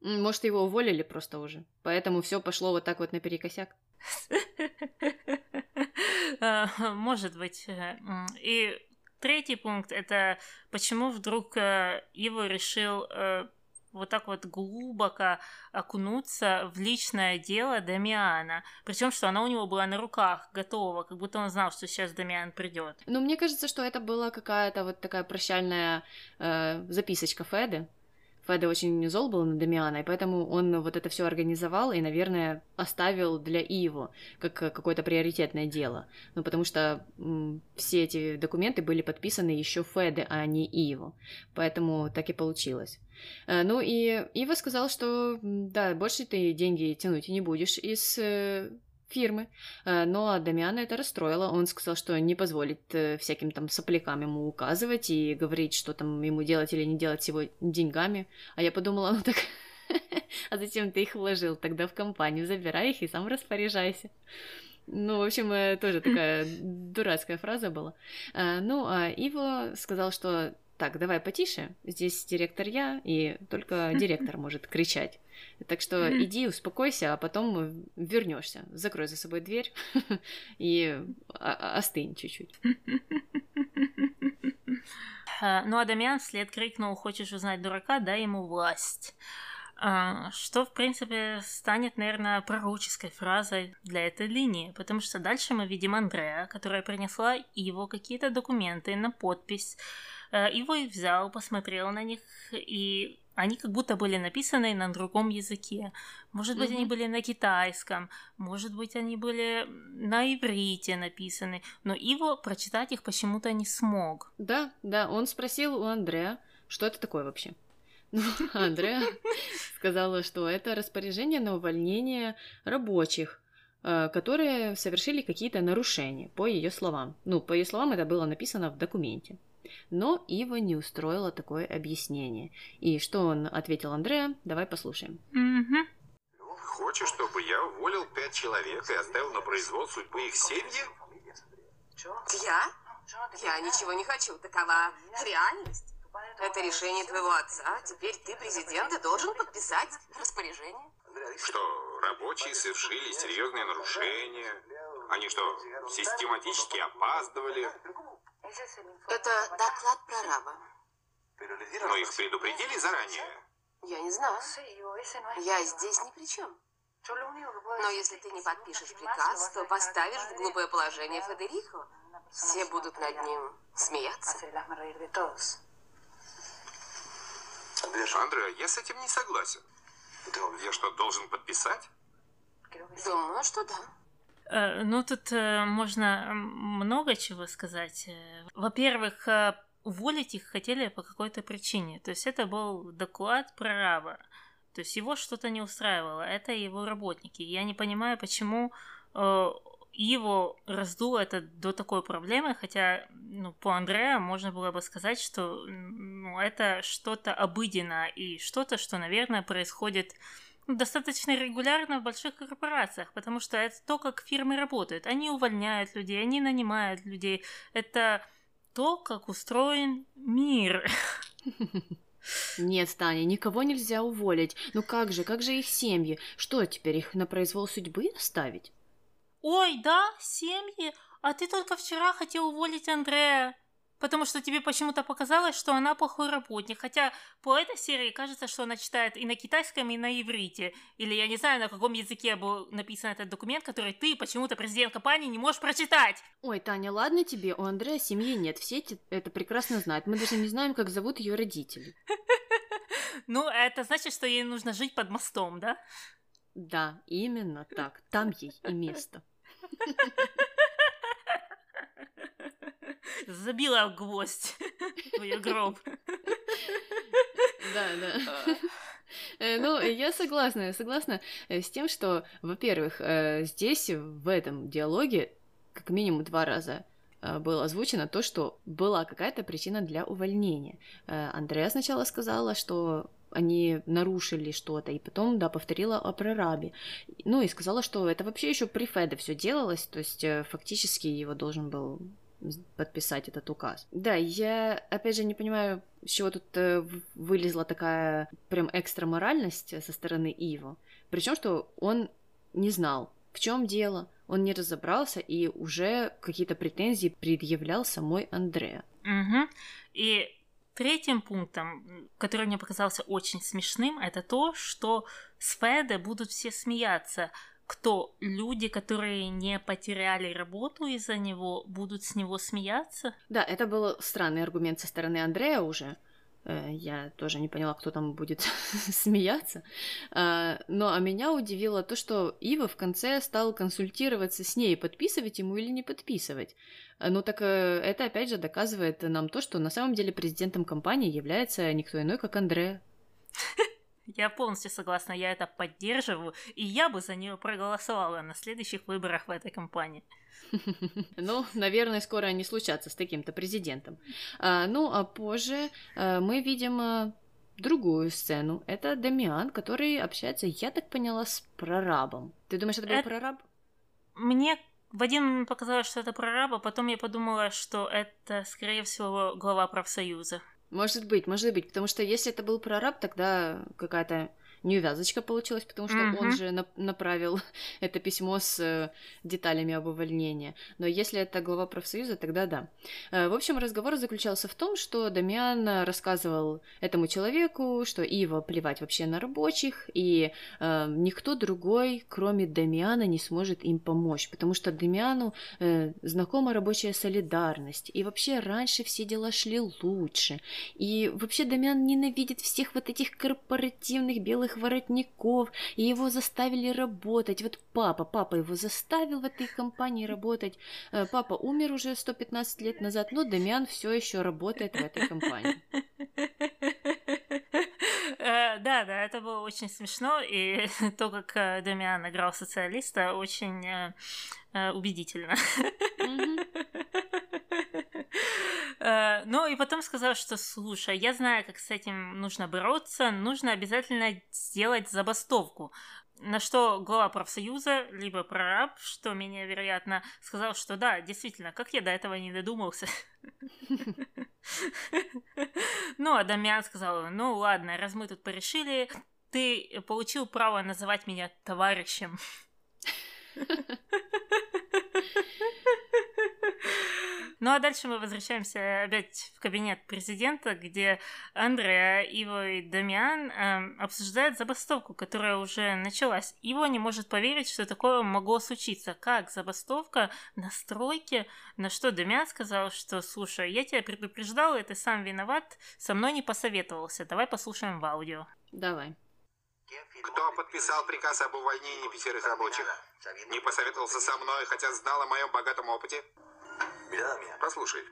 Может, его уволили просто уже. Поэтому все пошло вот так вот наперекосяк. А, может быть. И третий пункт это почему вдруг э, Иво решил э, вот так вот глубоко окунуться в личное дело Дамиана. Причем, что она у него была на руках, готова, как будто он знал, что сейчас Дамиан придет. Ну, мне кажется, что это была какая-то вот такая прощальная э, записочка Феды, Феда очень зол был на Дамиана, и поэтому он вот это все организовал и, наверное, оставил для Иво как какое-то приоритетное дело. Ну, потому что м, все эти документы были подписаны еще Феде, а не Иво. Поэтому так и получилось. Э, ну и Ива сказал, что да, больше ты деньги тянуть не будешь из э, фирмы. Э, но Дамиана это расстроило. Он сказал, что не позволит э, всяким там соплякам ему указывать и говорить, что там ему делать или не делать с его деньгами. А я подумала, ну так... А зачем ты их вложил тогда в компанию? Забирай их и сам распоряжайся. Ну, в общем, э, тоже такая дурацкая фраза была. Ну, а Иво сказал, что так, давай потише, здесь директор я, и только директор может кричать. Так что иди, успокойся, а потом вернешься. Закрой за собой дверь и остынь чуть-чуть. Ну, а Дамиан вслед крикнул «Хочешь узнать дурака? Дай ему власть». А, что, в принципе, станет, наверное, пророческой фразой для этой линии, потому что дальше мы видим Андрея, которая принесла его какие-то документы на подпись, его и взял, посмотрел на них, и они как будто были написаны на другом языке. Может быть, mm-hmm. они были на китайском, может быть, они были на иврите написаны, но Иво прочитать их почему-то не смог. Да, да, он спросил у Андрея, что это такое вообще. Ну, Андреа сказала, что это распоряжение на увольнение рабочих, э, которые совершили какие-то нарушения, по ее словам. Ну, по ее словам, это было написано в документе. Но Ива не устроила такое объяснение. И что он ответил Андреа, давай послушаем. Угу. Хочешь, чтобы я уволил пять человек и оставил на произвол судьбы их семьи? Я? Я ничего не хочу. Такова реальность. Это решение твоего отца. Теперь ты президент и должен подписать распоряжение. Что, рабочие совершили серьезные нарушения? Они что, систематически опаздывали? Это доклад прораба. Но их предупредили заранее? Я не знаю. Я здесь ни при чем. Но если ты не подпишешь приказ, то поставишь в глупое положение Федерико. все будут над ним смеяться. Андреа, я с этим не согласен. Я что, должен подписать? Думаю, что да. Э, Ну, тут э, можно много чего сказать. Э, Во-первых, уволить их хотели по какой-то причине. То есть это был доклад прораба. То есть его что-то не устраивало. Это его работники. Я не понимаю, почему его раздуло это до такой проблемы, хотя ну, по Андреа можно было бы сказать, что ну, это что-то обыденное и что-то, что, наверное, происходит достаточно регулярно в больших корпорациях, потому что это то, как фирмы работают. Они увольняют людей, они нанимают людей. Это то, как устроен мир. Нет, Таня, никого нельзя уволить. Ну как же, как же их семьи? Что, теперь их на произвол судьбы оставить? Ой, да, семьи? А ты только вчера хотел уволить Андрея. Потому что тебе почему-то показалось, что она плохой работник. Хотя по этой серии кажется, что она читает и на китайском, и на иврите. Или я не знаю, на каком языке был написан этот документ, который ты, почему-то президент компании, не можешь прочитать. Ой, Таня, ладно тебе, у Андрея семьи нет, все это прекрасно знают. Мы даже не знаем, как зовут ее родители. Ну, это значит, что ей нужно жить под мостом, да? Да, именно так. Там ей и место. Забила гвоздь в ее гроб. Да, да. Э, Ну, я согласна, я согласна э, с тем, что, во-первых, э, здесь, в этом диалоге, как минимум два раза было озвучено то, что была какая-то причина для увольнения. Андреа сначала сказала, что они нарушили что-то, и потом, да, повторила о прорабе. Ну и сказала, что это вообще еще при Феде все делалось, то есть фактически его должен был подписать этот указ. Да, я, опять же, не понимаю, с чего тут э, вылезла такая прям экстра моральность со стороны Иво. Причем, что он не знал, в чем дело, он не разобрался и уже какие-то претензии предъявлял самой Андреа. Мгм. И третьим пунктом, который мне показался очень смешным, это то, что с Феде будут все смеяться. Кто? Люди, которые не потеряли работу из-за него, будут с него смеяться? Да, это был странный аргумент со стороны Андрея уже. Э, Я тоже не поняла, кто там будет смеяться. А, Но а меня удивило то, что Ива в конце стал консультироваться с ней, подписывать ему или не подписывать. А, Ну так э, это опять же доказывает нам то, что на самом деле президентом компании является никто иной, как Андреа. Я полностью согласна, я это поддерживаю, и я бы за нее проголосовала на следующих выборах в этой компании. Ну, наверное, скоро они случатся с таким-то президентом. А, ну, а позже а, мы видим а, другую сцену. Это Дамиан, который общается, я так поняла, с прорабом. Ты думаешь, это был Это- прораб? Мне в один показалось, что это прораб, а потом я подумала, что это, скорее всего, глава профсоюза. Может быть, может быть, потому что если это был прораб, тогда какая-то неувязочка получилась, потому что он Мгм. же нап- направил это письмо с э, деталями об увольнении. Но если это глава профсоюза, тогда да. Э, В общем, разговор заключался в том, что Дамиан рассказывал этому человеку, что Ива плевать вообще на рабочих, и э, никто другой, кроме Дамиана, не сможет им помочь, потому что Дамиану э, знакома рабочая солидарность, и вообще раньше все дела шли лучше, и вообще Дамиан ненавидит всех вот этих корпоративных белых воротников, и его заставили работать. Вот папа, папа его заставил в этой компании работать. Э, Папа умер уже 115 лет назад, но Дамиан все еще работает в этой компании. Э, Да, да, это было очень смешно, и то, как э, Дамиан играл социалиста, очень убедительно. Мгм. Э, Ну и потом сказал, что слушай, я знаю, как с этим нужно бороться, нужно обязательно сделать забастовку. На что глава профсоюза, либо прораб, что менее вероятно, сказал, что да, действительно, как я до этого не додумался. Ну, а Дамиан сказал, ну ладно, раз мы тут порешили, ты получил право называть меня товарищем. Ну а дальше мы возвращаемся опять в кабинет президента, где Андреа, Иво и Дамиан э, обсуждают забастовку, которая уже началась. Иво не может поверить, что такое могло случиться. Как забастовка на стройке? На что Дамиан сказал, что слушай, я тебя предупреждал, и ты сам виноват, со мной не посоветовался. Давай послушаем в аудио. Давай. Кто подписал приказ об увольнении пятерых рабочих? Не посоветовался со мной, хотя знал о моем богатом опыте? Послушай,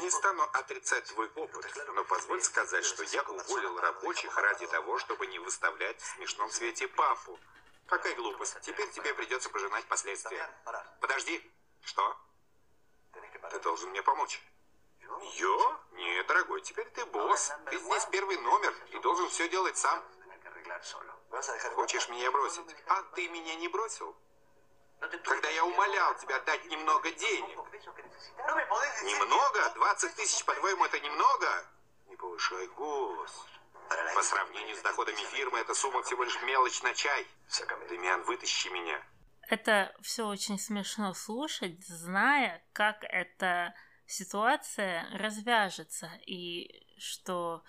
не стану отрицать твой опыт, но позволь сказать, что я уволил рабочих ради того, чтобы не выставлять в смешном свете папу. Какая глупость. Теперь тебе придется пожинать последствия. Подожди. Что? Ты должен мне помочь. Я? Нет, дорогой, теперь ты босс. Ты здесь первый номер и должен все делать сам. Хочешь меня бросить? А ты меня не бросил? Когда я умолял тебя дать немного денег. Немного? 20 тысяч, по-твоему, это немного? Не повышай голос. По сравнению с доходами фирмы, эта сумма всего лишь мелочь на чай. Демиан, вытащи меня. Это все очень смешно слушать, зная, как эта ситуация развяжется, и что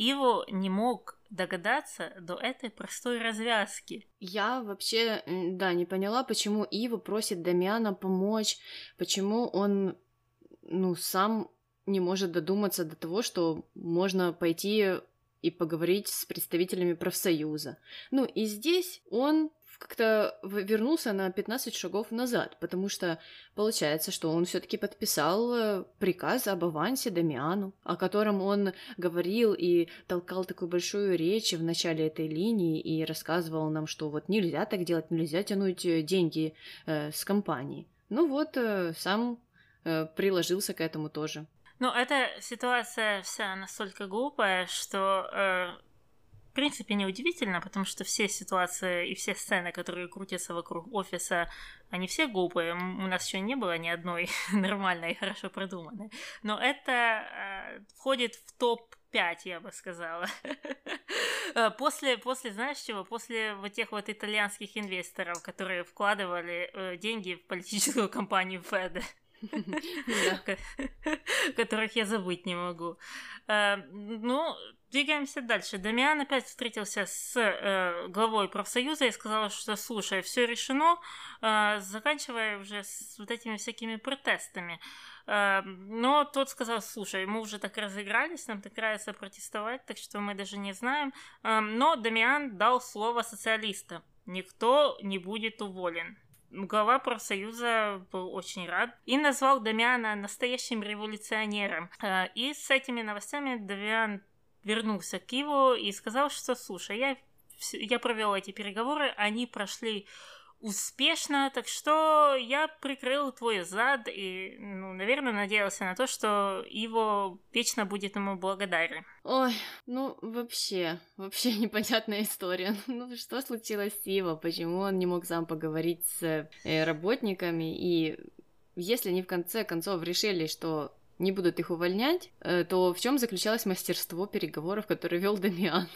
Иво не мог догадаться до этой простой развязки. Я вообще, да, не поняла, почему Ива просит Дамиана помочь, почему он, ну, сам не может додуматься до того, что можно пойти и поговорить с представителями профсоюза. Ну и здесь он как-то вернулся на 15 шагов назад, потому что получается, что он все-таки подписал э, приказ об авансе Дамиану, о котором он говорил и толкал такую большую речь в начале этой линии и рассказывал нам, что вот нельзя так делать, нельзя тянуть э, деньги э, с компании. Ну вот, э, сам э, приложился к этому тоже. Ну, эта ситуация вся настолько глупая, что э, в принципе, неудивительно, потому что все ситуации и все сцены, которые крутятся вокруг офиса, они все глупые. У нас еще не было ни одной нормальной и хорошо продуманной. Но это э, входит в топ 5, я бы сказала. Э, после, после, знаешь чего? После вот тех вот итальянских инвесторов, которые вкладывали э, деньги в политическую кампанию Феда. которых я забыть не могу. Э, ну, двигаемся дальше. Дамиан опять встретился с э, главой профсоюза и сказал, что слушай, все решено, э, заканчивая уже с вот этими всякими протестами. Но тот сказал, слушай, мы уже так разыгрались, нам так нравится протестовать, так что мы даже не знаем. Но Дамиан дал слово социалиста. Никто не будет уволен глава профсоюза был очень рад и назвал Дамиана настоящим революционером. Э, и с этими новостями Дамиан вернулся к Киеву и сказал, что, слушай, я, я провел эти переговоры, они прошли успешно, так что я прикрыл твой зад и, ну, наверное, надеялся на то, что его вечно будет ему благодарен. Ой, ну, вообще, вообще непонятная история. Ну, что случилось с Иво? Почему он не мог сам поговорить с э, работниками? И если они в конце концов решили, что не будут их увольнять, э, то в чем заключалось мастерство переговоров, которые вел Дамиан?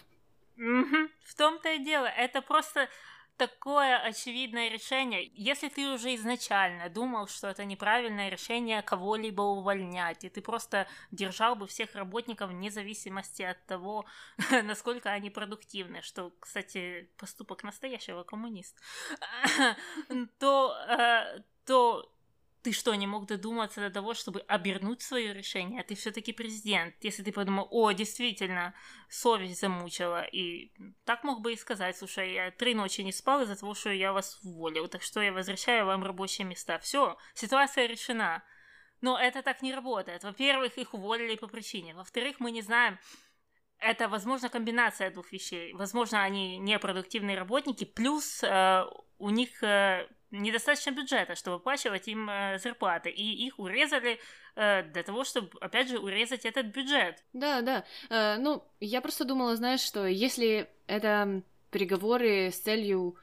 В том-то и дело. Это просто такое очевидное решение. Если ты уже изначально думал, что это неправильное решение кого-либо увольнять, и ты просто держал бы всех работников вне зависимости от того, насколько они продуктивны, что, кстати, поступок настоящего коммуниста, то, э, то ты что, не мог додуматься до того, чтобы обернуть свое решение? Ты все-таки президент. Если ты подумал, о, действительно, совесть замучила, и так мог бы и сказать, слушай, я три ночи не спал из-за того, что я вас уволил, так что я возвращаю вам рабочие места. Все, ситуация решена. Но это так не работает. Во-первых, их уволили по причине. Во-вторых, мы не знаем, это, возможно, комбинация двух вещей. Возможно, они непродуктивные работники, плюс э, у них э, недостаточно бюджета, чтобы оплачивать им э, зарплаты, и их урезали э, для того, чтобы, опять же, урезать этот бюджет. Да, да. Э, ну, я просто думала, знаешь, что если это переговоры с целью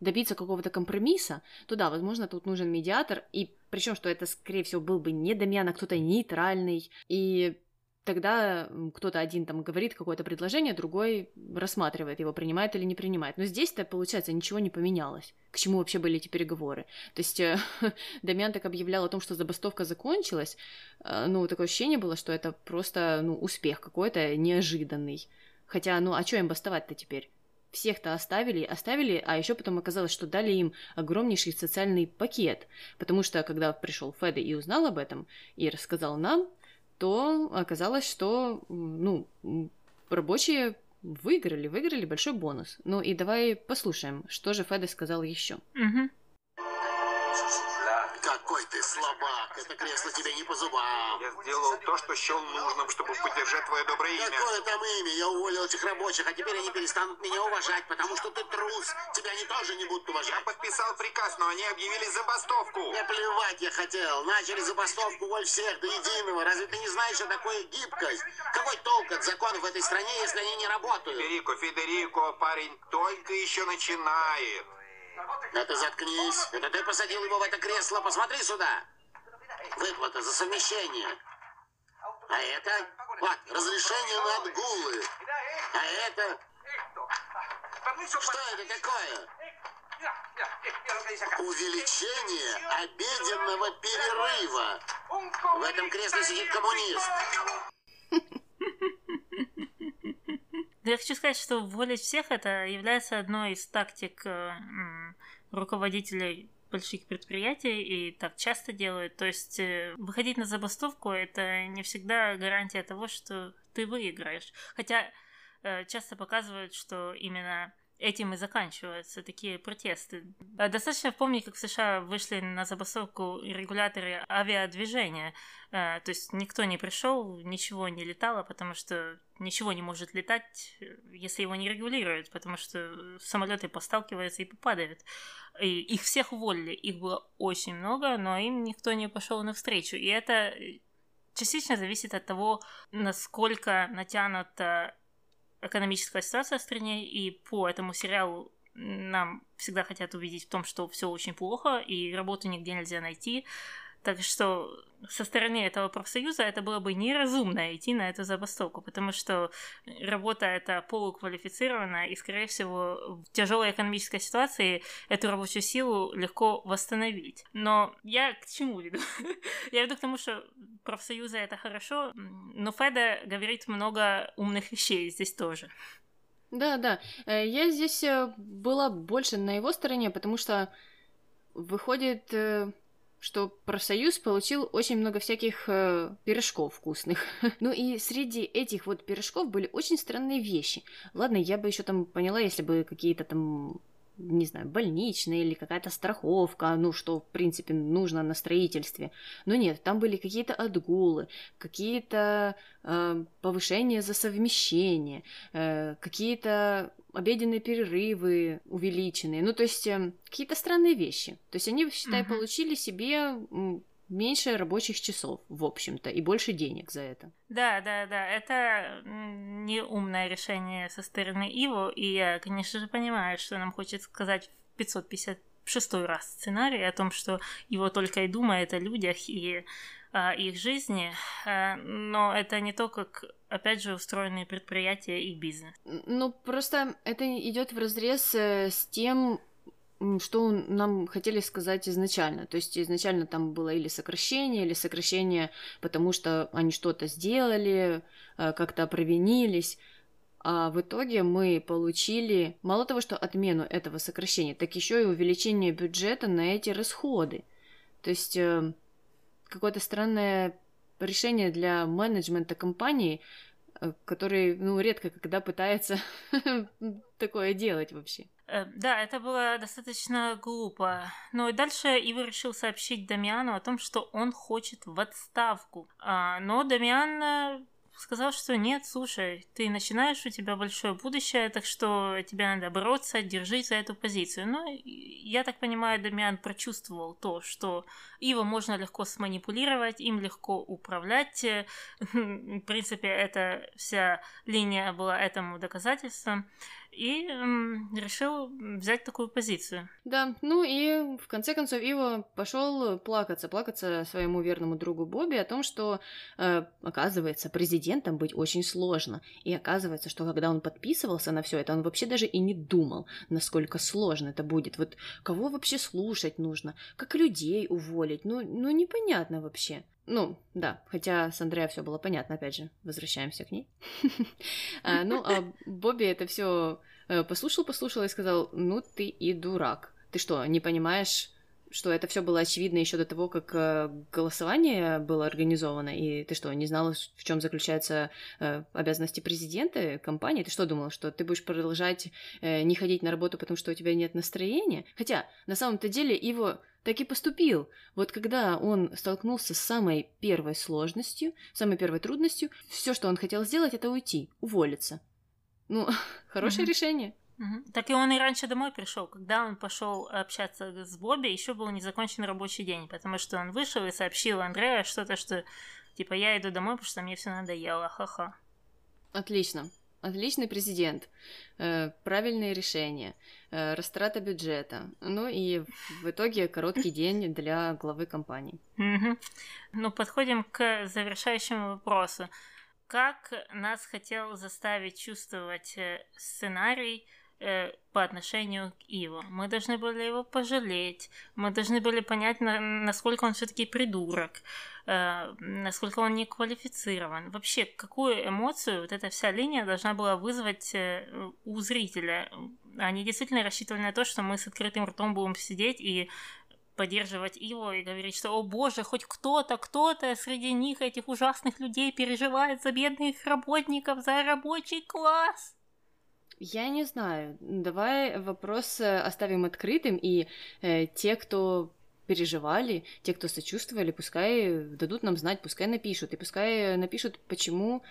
добиться какого-то компромисса, то да, возможно, тут нужен медиатор, и причем, что это, скорее всего, был бы не Дамьян, а кто-то нейтральный, и тогда кто-то один там говорит какое-то предложение, другой рассматривает его, принимает или не принимает. Но здесь-то, получается, ничего не поменялось. К чему вообще были эти переговоры? То есть э, Дамьян так объявлял о том, что забастовка закончилась, э, ну, такое ощущение было, что это просто, ну, успех какой-то неожиданный. Хотя, ну, а что им бастовать-то теперь? Всех-то оставили, оставили, а еще потом оказалось, что дали им огромнейший социальный пакет. Потому что, когда пришел Феде и узнал об этом, и рассказал нам, то оказалось, что, ну, рабочие выиграли, выиграли большой бонус. Ну и давай послушаем, что же Феде сказал еще. Угу. Какой ты слабак! Это кресло тебе не по зубам! Я сделал то, что счел нужным, чтобы поддержать твое доброе имя. Какое там имя? Я уволил этих рабочих, а теперь они перестанут меня уважать, потому что ты трус. Тебя они тоже не будут уважать. Я подписал приказ, но они объявили забастовку. Мне плевать я хотел. Начали забастовку, уволь всех до единого. Разве ты не знаешь, что такое гибкость? Какой толк от законов в этой стране, если они не работают? Федерико, Федерико, парень только еще начинает. Это заткнись. Это ты посадил его в это кресло. Посмотри сюда. Выплата за совмещение. А это? Вот, разрешение на отгулы. А это? Что это такое? Увеличение обеденного перерыва. В этом кресле сидит коммунист. Да я хочу сказать, что уволить всех это является одной из тактик э, руководителей больших предприятий и так часто делают. То есть э, выходить на забастовку это не всегда гарантия того, что ты выиграешь. Хотя э, часто показывают, что именно этим и заканчиваются такие протесты. А достаточно вспомнить, как в США вышли на забастовку регуляторы авиадвижения. Э, то есть никто не пришел, ничего не летало, потому что ничего не может летать, если его не регулируют, потому что самолеты посталкиваются и попадают. И их всех уволили, их было очень много, но им никто не пошел навстречу. И это частично зависит от того, насколько натянута экономическая ситуация в стране, и по этому сериалу нам всегда хотят увидеть в том, что все очень плохо, и работу нигде нельзя найти. Так что со стороны этого профсоюза это было бы неразумно идти на эту забастовку, потому что работа это полуквалифицированная, и, скорее всего, в тяжелой экономической ситуации эту рабочую силу легко восстановить. Но я к чему веду? я веду к тому, что профсоюзы это хорошо, но Феда говорит много умных вещей здесь тоже. Да, да. Э, я здесь э, была больше на его стороне, потому что выходит э, что профсоюз получил очень много всяких э, пирожков вкусных. ну и среди этих вот пирожков были очень странные вещи. Ладно, я бы еще там поняла, если бы какие-то там не знаю, больничная или какая-то страховка, ну, что, в принципе, нужно на строительстве. Но нет, там были какие-то отгулы, какие-то э, повышения за совмещение, э, какие-то обеденные перерывы увеличенные, ну, то есть э, какие-то странные вещи. То есть они, считай, uh-huh. получили себе меньше рабочих часов, в общем-то, и больше денег за это. Да, да, да, это не умное решение со стороны Иво, и я, конечно же, понимаю, что нам хочет сказать в 556 раз сценарий о том, что его только и думает о людях и о их жизни, э, но это не то, как опять же устроены предприятия и бизнес. Ну, просто это идет в разрез э, с тем, что нам хотели сказать изначально. То есть изначально там было или сокращение, или сокращение, потому что они что-то сделали, э, как-то провинились. А в итоге мы получили мало того, что отмену этого сокращения, так еще и увеличение бюджета на эти расходы. То есть э, какое-то странное решение для менеджмента компании, э, который, ну, редко когда пытается такое делать вообще. Э, да, это было достаточно глупо. Но и дальше Ива решил сообщить Дамиану о том, что он хочет в отставку. А, но Дамиан э, сказал, что нет, слушай, ты начинаешь, у тебя большое будущее, так что тебе надо бороться, держись за эту позицию. Ну, я так понимаю, Дамиан прочувствовал то, что его можно легко сманипулировать, им легко управлять. В принципе, эта вся линия была этому доказательством и решил взять такую позицию. Да, ну и в конце концов Иво пошел плакаться, плакаться своему верному другу Бобби о том, что, э, оказывается, президент президентом быть очень сложно. И оказывается, что когда он подписывался на все это, он вообще даже и не думал, насколько сложно это будет. Вот кого вообще слушать нужно, как людей уволить, ну, ну непонятно вообще. Ну, да, хотя с Андреа все было понятно, опять же, возвращаемся к ней. А, ну, а Бобби это все э, послушал, послушал и сказал, ну ты и дурак. Ты что, не понимаешь, что это все было очевидно еще до того, как э, голосование было организовано, и ты что, не знала, в чем заключаются э, обязанности президента компании? Ты что думала, что ты будешь продолжать не ходить на работу, потому что у тебя нет настроения? Хотя, на самом-то деле, его так и поступил. Вот когда он столкнулся с самой первой сложностью, самой первой трудностью, все, что он хотел сделать, это уйти, уволиться. Ну, хорошее mm-hmm. решение. Угу. Так и он и раньше домой пришел, когда он пошел общаться с Бобби, еще был незакончен рабочий день, потому что он вышел и сообщил Андрею что-то, что типа я иду домой, потому что мне все надоело, ха-ха. Отлично. Отличный президент, э, правильные решения, э, растрата бюджета, ну и в итоге короткий день для главы компании. Ну, подходим к завершающему вопросу. Как нас хотел заставить чувствовать э, сценарий Э, по отношению к Иву. Мы должны были его пожалеть, мы должны были понять, на, насколько он все-таки придурок, э, насколько он не квалифицирован. Вообще, какую эмоцию вот эта вся линия должна была вызвать э, у зрителя? Они действительно рассчитывали на то, что мы с открытым ртом будем сидеть и поддерживать его и говорить, что, о боже, хоть кто-то, кто-то среди них, этих ужасных людей, переживает за бедных работников, за рабочий класс. Я не знаю. Давай вопрос э, оставим открытым, и э, те, кто переживали, те, кто сочувствовали, пускай дадут нам знать, пускай напишут, и пускай напишут, почему,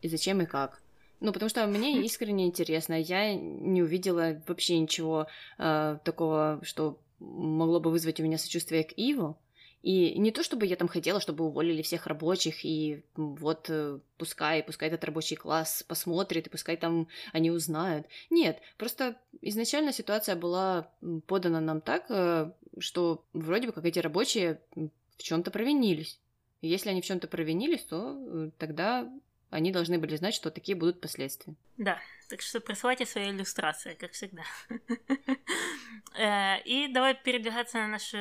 и зачем, и как. Ну, потому что мне искренне интересно. Я не увидела вообще ничего э, такого, что могло бы вызвать у меня сочувствие к Иву. И не то, чтобы я там хотела, чтобы уволили всех рабочих, и вот э, пускай, пускай этот рабочий класс посмотрит, и пускай там они узнают. Нет, просто изначально ситуация была подана нам так, э, что вроде бы как эти рабочие в чем-то провинились. Если они в чем-то провинились, то э, тогда они должны были знать, что такие будут последствия. Да, так что присылайте свои иллюстрации, как всегда. Э, и давай передвигаться на нашу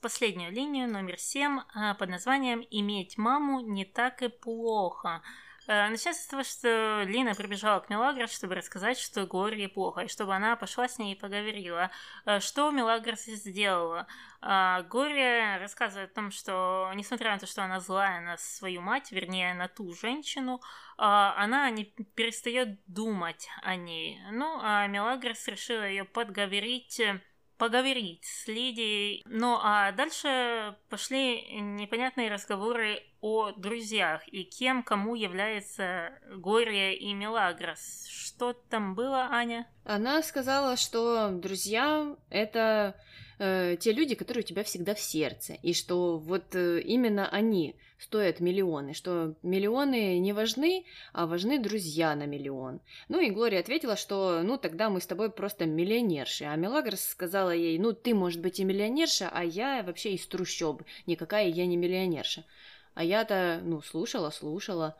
последнюю линию, номер 7, а, под названием «Иметь маму не так и плохо». Э, начать с того, что Лина прибежала к Мелагрос, чтобы рассказать, что Глории плохо, и чтобы она пошла с ней и поговорила. Э, что Мелагрос сделала? Э, Глория рассказывает о том, что, несмотря на то, что она злая на свою мать, вернее, на ту женщину, она не перестает думать о ней. Ну, а Мелагрос решила ее подговорить поговорить с Лидией. Ну а дальше пошли непонятные разговоры о друзьях и кем кому является Глория и Мелагрос. Что там было, Аня? Она сказала, что друзья — это э, те люди, которые у тебя всегда в сердце, и что вот э, именно они стоят миллионы, что миллионы не важны, а важны друзья на миллион. Ну и Глория ответила, что ну тогда мы с тобой просто миллионерши, а Мелагрос сказала ей, ну ты может быть и миллионерша, а я вообще из трущоб, никакая я не миллионерша. А я-то, ну, слушала, слушала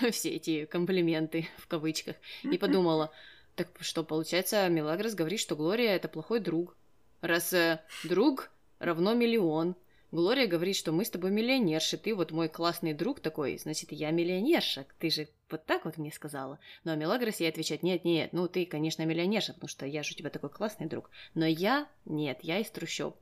все эти комплименты в кавычках и подумала, так что, получается, Мелагрос говорит, что Глория — это плохой друг. Раз э, друг равно миллион, Глория говорит, что мы с тобой миллионерши, ты вот мой классный друг такой, значит, я миллионерша, ты же вот так вот мне сказала. Ну, а Мелагрос ей отвечает, нет, нет, ну ты, конечно, миллионерша, потому что я же у тебя такой классный друг, но я, нет, я из трущоб.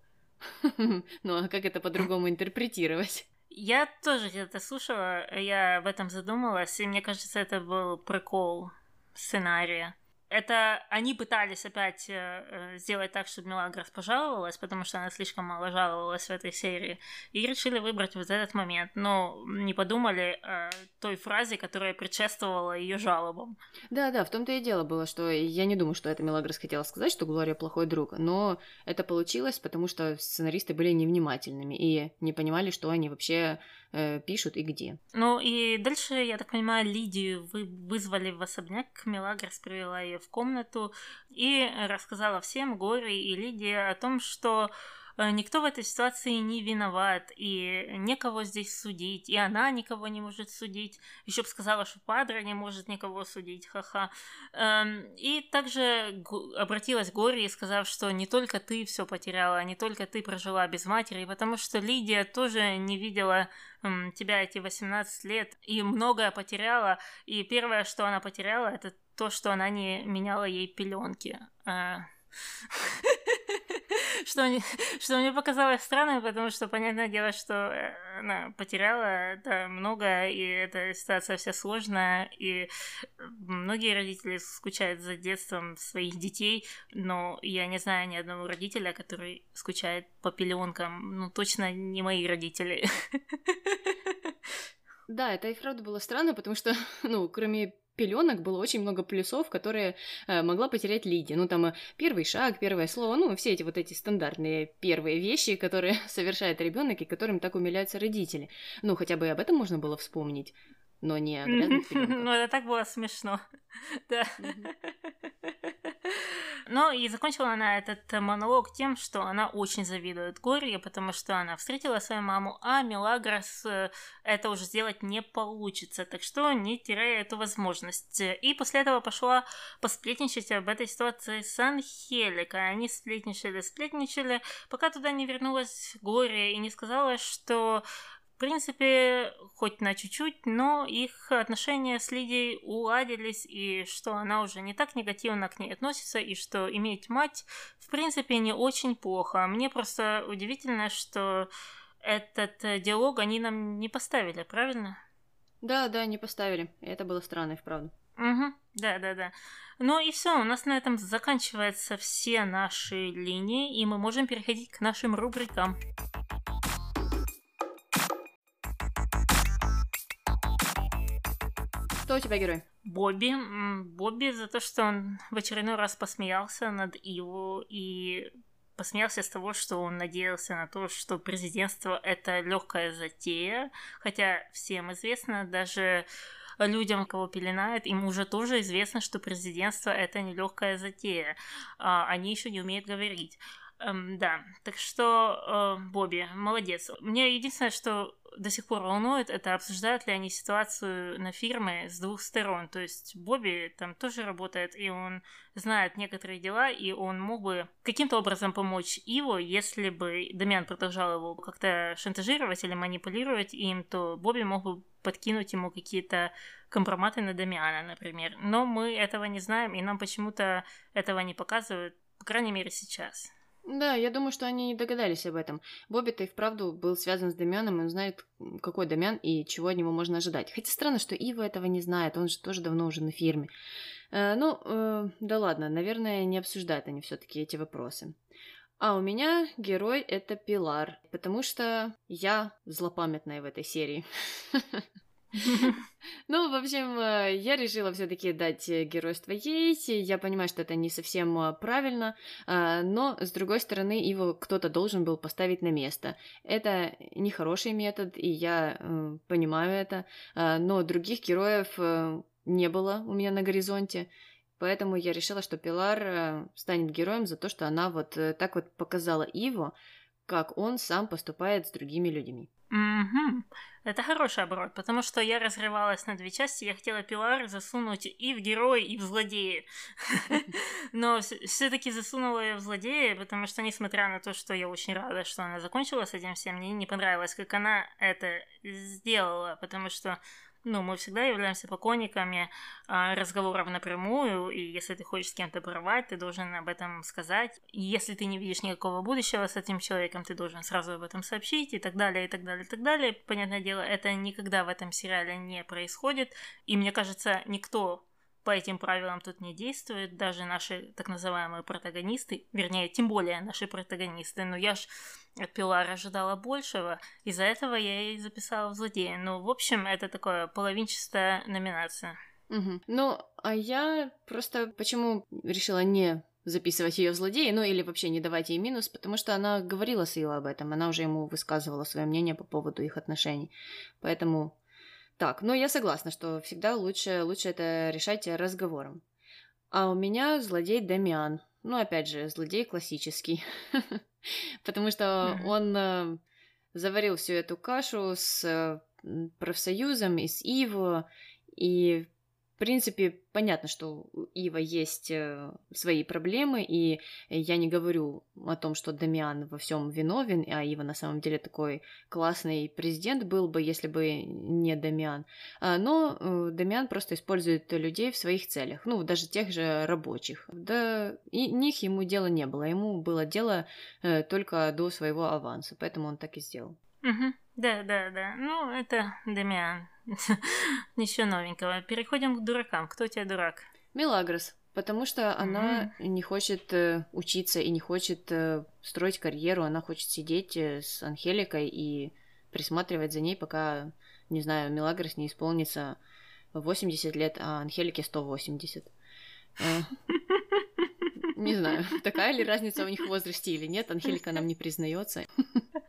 Ну, а как это по-другому интерпретировать? Я тоже это слушала, я об этом задумалась, и мне кажется, это был прикол сценария это они пытались опять э, э, сделать так, чтобы Мелагрос пожаловалась, потому что она слишком мало жаловалась в этой серии, и решили выбрать вот этот момент, но не подумали о той фразе, которая предшествовала ее жалобам. Да-да, в том-то и дело было, что я не думаю, что это Мелагрос хотела сказать, что Глория плохой друг, но это получилось, потому что сценаристы были невнимательными и не понимали, что они вообще э, пишут и где. Ну и дальше, я так понимаю, Лидию вы вызвали в особняк, Мелагрос привела ее в комнату и рассказала всем, Горе и Лидии, о том, что никто в этой ситуации не виноват, и некого здесь судить, и она никого не может судить. Еще бы сказала, что Падра не может никого судить, ха-ха. Эм, и также обратилась к Горе, сказав, что не только ты все потеряла, не только ты прожила без матери, потому что Лидия тоже не видела тебя эти 18 лет и многое потеряла. И первое, что она потеряла, это то, что она не меняла ей пеленки. Что, мне, что мне показалось странным, потому что, понятное дело, что э, она потеряла это много, и эта ситуация вся сложная, и многие родители скучают за детством своих детей, но я не знаю ни одного родителя, который скучает по пеленкам. Ну, точно не мои родители. Да, это и правда было странно, потому что, ну, кроме пеленок было очень много плюсов, которые э, могла потерять Лидия. Ну, там э, первый шаг, первое слово, ну, все эти вот эти стандартные первые вещи, которые совершает ребенок и которым так умиляются родители. Ну, хотя бы об этом можно было вспомнить, но не грязных Ну, это так было смешно. Да. Но и закончила она этот монолог тем, что она очень завидует Горе, потому что она встретила свою маму, а Мелагрос э, это уже сделать не получится, так что не теряя эту возможность. И после этого пошла посплетничать об этой ситуации с Анхеликой. Они сплетничали, сплетничали, пока туда не вернулась Горе и не сказала, что принципе, хоть на чуть-чуть, но их отношения с Лидией уладились, и что она уже не так негативно к ней относится, и что иметь мать, в принципе, не очень плохо. Мне просто удивительно, что этот диалог они нам не поставили, правильно? Да, да, не поставили. Это было странно и вправду. Угу, да, да, да. Ну и все, у нас на этом заканчиваются все наши линии, и мы можем переходить к нашим рубрикам. Кто у тебя герой? Бобби. Бобби за то, что он в очередной раз посмеялся над Иву и посмеялся с того, что он надеялся на то, что президентство это легкая затея, хотя всем известно, даже людям, кого пеленает, им уже тоже известно, что президентство это не легкая затея. А, они еще не умеют говорить. Эм, да, так что э, Бобби, молодец. Мне единственное, что до сих пор волнует, это обсуждают ли они ситуацию на фирме с двух сторон. То есть Бобби там тоже работает, и он знает некоторые дела, и он мог бы каким-то образом помочь Иву, если бы Дамиан продолжал его как-то шантажировать или манипулировать им, то Бобби мог бы подкинуть ему какие-то компроматы на Дамиана, например. Но мы этого не знаем, и нам почему-то этого не показывают, по крайней мере, сейчас. Да, я думаю, что они не догадались об этом. Бобби-то и вправду был связан с Дамианом, и он знает, какой Дамиан и чего от него можно ожидать. Хотя странно, что Ива этого не знает, он же тоже давно уже на фирме. Э, ну, э, да ладно, наверное, не обсуждают они все таки эти вопросы. А у меня герой это Пилар, потому что я злопамятная в этой серии. Ну, в общем, э, я решила все-таки дать э, геройство ей. Я понимаю, что это не совсем э, правильно, но, с другой стороны, его кто-то должен был поставить на место. Это нехороший метод, и я понимаю это, но других героев не было у меня на горизонте. Поэтому я решила, что Пилар станет героем за то, что она вот так вот показала Иво, как он сам поступает с другими людьми. Угу. Это хороший оборот, потому что я разрывалась на две части, я хотела Пилар засунуть и в героя, и в злодея. Но все-таки засунула ее в злодея, потому что, несмотря на то, что я очень рада, что она закончила с этим всем, мне не понравилось, как она это сделала, потому что ну, мы всегда являемся поклонниками э, разговоров напрямую, и если ты хочешь с кем-то порвать, ты должен об этом сказать. Если ты не видишь никакого будущего с этим человеком, ты должен сразу об этом сообщить, и так далее, и так далее, и так далее. Понятное дело, это никогда в этом сериале не происходит, и мне кажется, никто по этим правилам тут не действует, даже наши так называемые протагонисты, вернее, тем более наши протагонисты, но я ж от Пилара ожидала большего, из-за этого я и записала в злодея. Ну, в общем, это такое половинчатая номинация. Угу. Ну, а я просто почему решила не записывать ее в злодеи, ну или вообще не давать ей минус, потому что она говорила с Ила об этом, она уже ему высказывала свое мнение по поводу их отношений. Поэтому так, но я согласна, что всегда лучше, лучше это решать разговором. А у меня злодей Дамиан. Ну, опять же, злодей классический. Потому что он э, заварил всю эту кашу с э, профсоюзом и с Иво, и в принципе, понятно, что у Ива есть э, свои проблемы, и я не говорю о том, что Дамиан во всем виновен, а Ива на самом деле такой классный президент был бы, если бы не Дамиан. А, но э, Дамиан просто использует людей в своих целях, ну, даже тех же рабочих. Да и них ему дела не было, ему было дело э, только до своего аванса, поэтому он так и сделал. Угу. Да, да, да. Ну, это Дамиан. Ничего новенького. Переходим к дуракам. Кто у тебя дурак? Мелагрос. Потому что она не хочет э, учиться и не хочет э, строить карьеру. Она хочет сидеть э, с Анхеликой и присматривать за ней, пока, не знаю, Мелагрос не исполнится 80 лет, а Анхелике 180. Э, не знаю, такая ли разница у них в возрасте или нет, Анхелика нам не признается.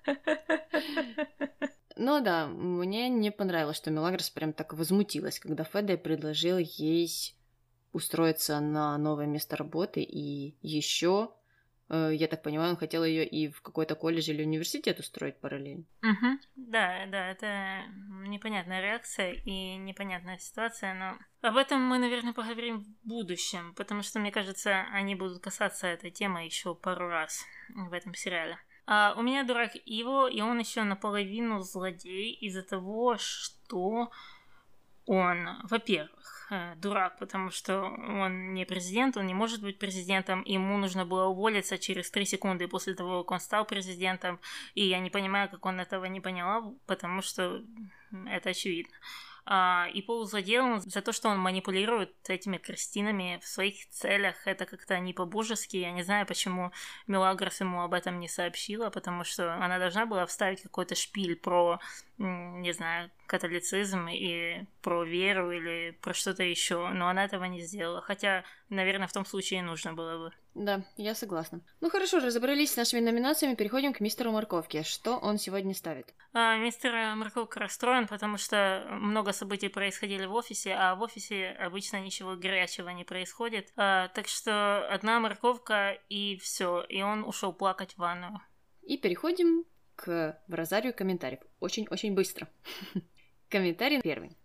Ну да, мне не понравилось, что Мелагрос прям так возмутилась, когда Феде предложил ей устроиться на новое место работы, и еще, э, я так понимаю, он хотел ее и в какой-то колледж или университет устроить параллельно. Угу. Да, да, это непонятная реакция и непонятная ситуация, но об этом мы, наверное, поговорим в будущем, потому что, мне кажется, они будут касаться этой темы еще пару раз в этом сериале. А, у меня дурак Иво, и он еще наполовину злодей из-за того, что он, во-первых, э, дурак, потому что он не президент, он не может быть президентом, ему нужно было уволиться через три секунды после того, как он стал президентом, и я не понимаю, как он этого не поняла, потому что это очевидно и полузлодеем за то, что он манипулирует этими крестинами в своих целях. Это как-то не по-божески. Я не знаю, почему Мелагрос ему об этом не сообщила, потому что она должна была вставить какой-то шпиль про, не знаю, католицизм и про веру или про что-то еще, но она этого не сделала. Хотя, наверное, в том случае нужно было бы. Да, я согласна. Ну хорошо, разобрались с нашими номинациями, переходим к мистеру Морковке. Что он сегодня ставит? А, мистер Морковка расстроен, потому что много событий происходили в офисе, а в офисе обычно ничего горячего не происходит. А, так что одна морковка и все, и он ушел плакать в ванную. И переходим к розарию комментариев. Очень-очень быстро. Комментарий первый.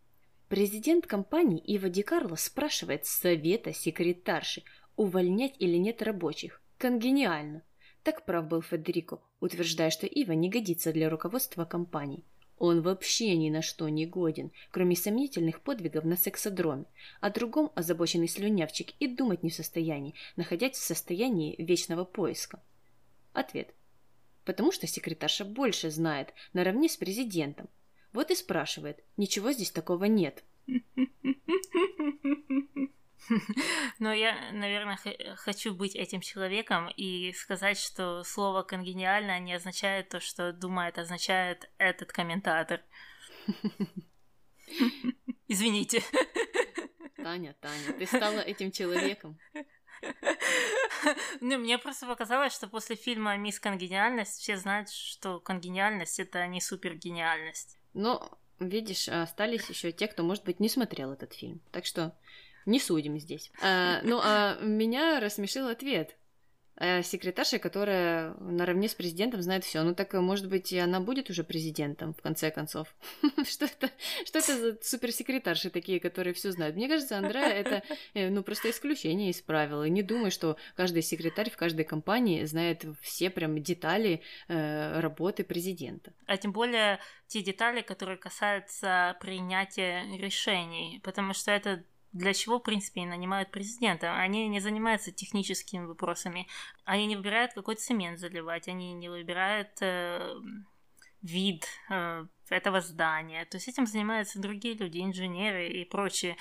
Президент компании Ива Ди Карло спрашивает совета секретарши, увольнять или нет рабочих. Конгениально. Так прав был Федерико, утверждая, что Ива не годится для руководства компании. Он вообще ни на что не годен, кроме сомнительных подвигов на сексодроме. О другом озабоченный слюнявчик и думать не в состоянии, находясь в состоянии вечного поиска. Ответ. Потому что секретарша больше знает, наравне с президентом. Вот и спрашивает. Ничего здесь такого нет. Но я, наверное, хочу быть этим человеком и сказать, что слово «конгениально» не означает то, что думает, означает этот комментатор. Извините. Таня, Таня, ты стала этим человеком. Ну, мне просто показалось, что после фильма «Мисс Конгениальность» все знают, что конгениальность — это не супергениальность. Но, видишь, остались еще те, кто, может быть, не смотрел этот фильм. Так что не судим здесь. А, ну, а меня рассмешил ответ. А секретарша, которая наравне с президентом знает все. Ну так, может быть, и она будет уже президентом, в конце концов. что это, что это за суперсекретарши такие, которые все знают? Мне кажется, Андреа это э, ну просто исключение из правил. И не думаю, что каждый секретарь в каждой компании знает все прям детали э, работы президента. А тем более те детали, которые касаются принятия решений, потому что это для чего, в принципе, и нанимают президента. Они не занимаются техническими вопросами. Они не выбирают какой цемент заливать, они не выбирают э, вид э, этого здания. То есть этим занимаются другие люди, инженеры и прочие.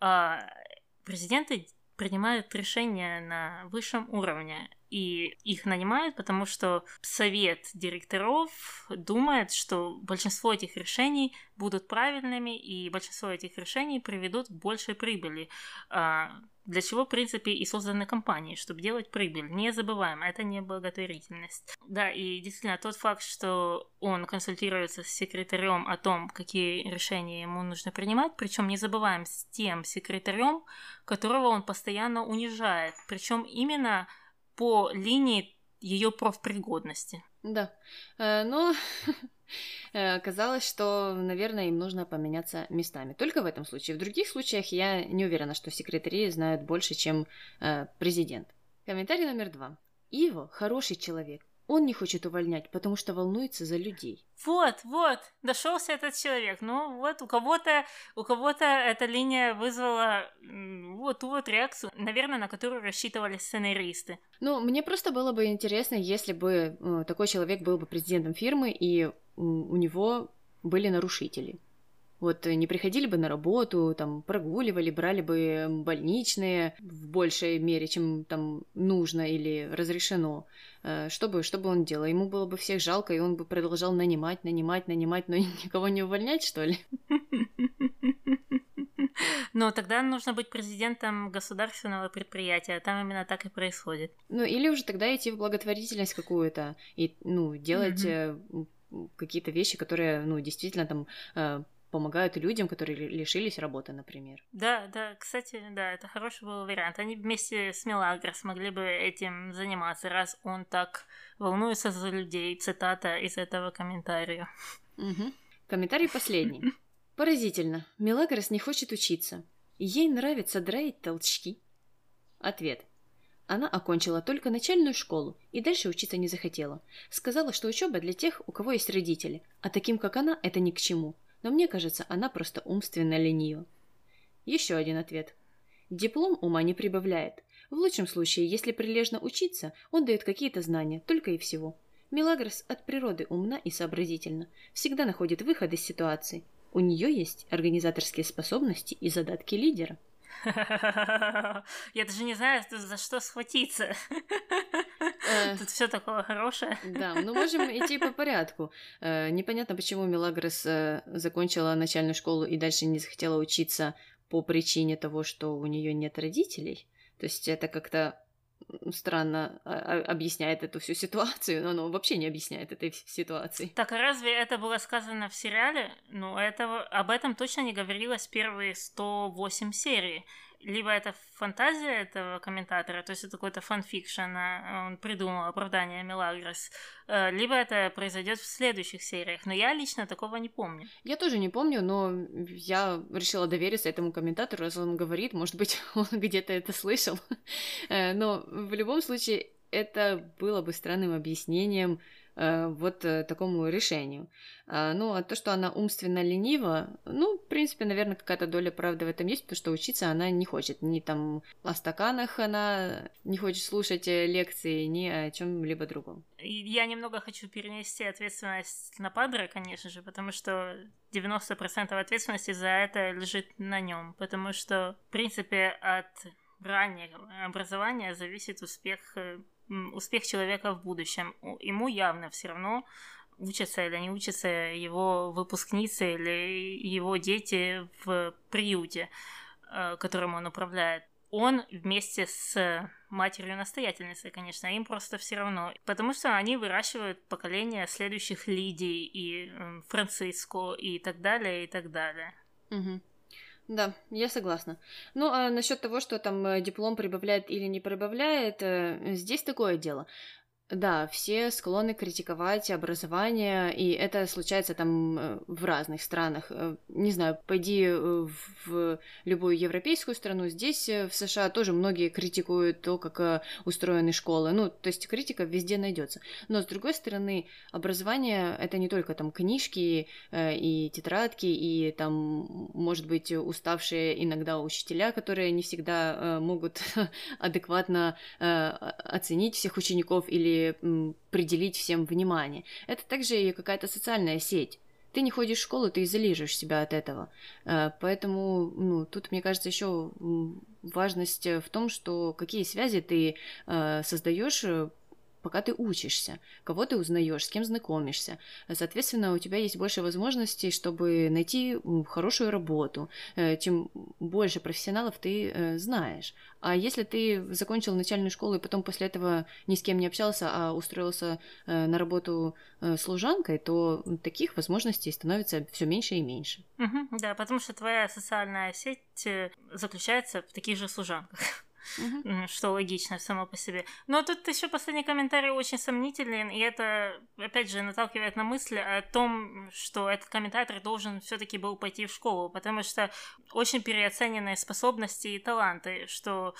А президенты принимают решения на высшем уровне. И их нанимают, потому что совет директоров думает, что большинство этих решений будут правильными, и большинство этих решений приведут к большей прибыли. Для чего, в принципе, и созданы компании, чтобы делать прибыль. Не забываем, это не благотворительность. Да, и действительно, тот факт, что он консультируется с секретарем о том, какие решения ему нужно принимать, причем не забываем с тем секретарем, которого он постоянно унижает, причем именно по линии ее профпригодности. Да. Э, но э, оказалось, что, наверное, им нужно поменяться местами. Только в этом случае. В других случаях я не уверена, что секретари знают больше, чем э, президент. Комментарий номер два. Иво хороший человек. Он не хочет увольнять, потому что волнуется за людей. Вот, вот, дошелся этот человек. Ну, вот у кого-то, у кого-то эта линия вызвала вот ту вот реакцию, наверное, на которую рассчитывали сценаристы. Ну, мне просто было бы интересно, если бы э, такой человек был бы президентом фирмы, и у него были нарушители. Вот э, не приходили бы на работу, там прогуливали, брали бы больничные в большей мере, чем там нужно или разрешено. Э, что бы, что бы он делал? Ему было бы всех жалко, и он бы продолжал нанимать, нанимать, нанимать, но никого не увольнять, что ли? Но тогда нужно быть президентом государственного предприятия, там именно так и происходит. Ну, или уже тогда идти в благотворительность какую-то и, ну, делать mm-hmm. какие-то вещи, которые, ну, действительно там помогают людям, которые лишились работы, например. Да, да, кстати, да, это хороший был вариант. Они вместе с Мелагрос могли бы этим заниматься, раз он так волнуется за людей. Цитата из этого комментария. Угу. Комментарий последний. Поразительно. Мелагрос не хочет учиться. Ей нравится драить толчки. Ответ. Она окончила только начальную школу и дальше учиться не захотела. Сказала, что учеба для тех, у кого есть родители, а таким, как она, это ни к чему но мне кажется, она просто умственно ленива. Еще один ответ. Диплом ума не прибавляет. В лучшем случае, если прилежно учиться, он дает какие-то знания, только и всего. Мелагрос от природы умна и сообразительна, всегда находит выход из ситуации. У нее есть организаторские способности и задатки лидера. Я даже не знаю, за что схватиться. Тут все такое хорошее. Да, ну можем идти по порядку. Э, непонятно, почему Мелагрос э, закончила начальную школу и дальше не захотела учиться по причине того, что у нее нет родителей. То есть это как-то странно а, а, объясняет эту всю ситуацию, но оно вообще не объясняет этой ситуации. Так а разве это было сказано в сериале? Ну, этого, об этом точно не говорилось первые 108 серий либо это фантазия этого комментатора, то есть это какой-то fan fiction, а, он придумал оправдание Милагрос, э, либо это произойдет в следующих сериях, но я лично такого не помню. Я тоже не помню, но я решила довериться этому комментатору, раз он говорит, может быть, он где-то это слышал, э, но в любом случае это было бы странным объяснением вот э, такому решению. А, ну, а то, что она умственно ленива, ну, в принципе, наверное, какая-то доля правды в этом есть, потому что учиться она не хочет. Ни там о стаканах она не хочет слушать э, лекции, ни о чем-либо другом. Я немного хочу перенести ответственность на Падре, конечно же, потому что 90% ответственности за это лежит на нем, потому что, в принципе, от раннего образования зависит успех успех человека в будущем. Ему явно все равно учатся или не учатся его выпускницы или его дети в приюте, э, которым он управляет. Он вместе с матерью-настоятельницей, конечно, им просто все равно. Потому что они выращивают поколение следующих Лидий и Франциско и так далее, и так далее. Угу. Да, я согласна. Ну, а насчет того, что там э, диплом прибавляет или не прибавляет, э, здесь такое дело. Да, все склонны критиковать образование, и это случается там э, в разных странах. Э, не знаю, пойди э, в любую европейскую страну, здесь в США тоже многие критикуют то, как устроены школы. Ну, то есть критика везде найдется. Но с другой стороны, образование это не только там книжки и тетрадки, и там, может быть, уставшие иногда учителя, которые не всегда могут адекватно оценить всех учеников или или пределить всем внимание. Это также и какая-то социальная сеть. Ты не ходишь в школу, ты изолируешь себя от этого. Э, поэтому, ну, тут, мне кажется, еще важность в том, что какие связи ты э, создаешь пока ты учишься, кого ты узнаешь, с кем знакомишься. Соответственно, у тебя есть больше возможностей, чтобы найти хорошую работу, э, тем больше профессионалов ты э, знаешь. А если ты закончил начальную школу и потом после этого ни с кем не общался, а устроился э, на работу служанкой, то таких возможностей становится все меньше и меньше. Угу, да, потому что твоя социальная сеть заключается в таких же служанках. Угу. Что логично само по себе. Но тут еще последний комментарий очень сомнителен, и это, опять же, наталкивает на мысли о том, что этот комментатор должен все-таки был пойти в школу, потому что очень переоцененные способности и таланты, что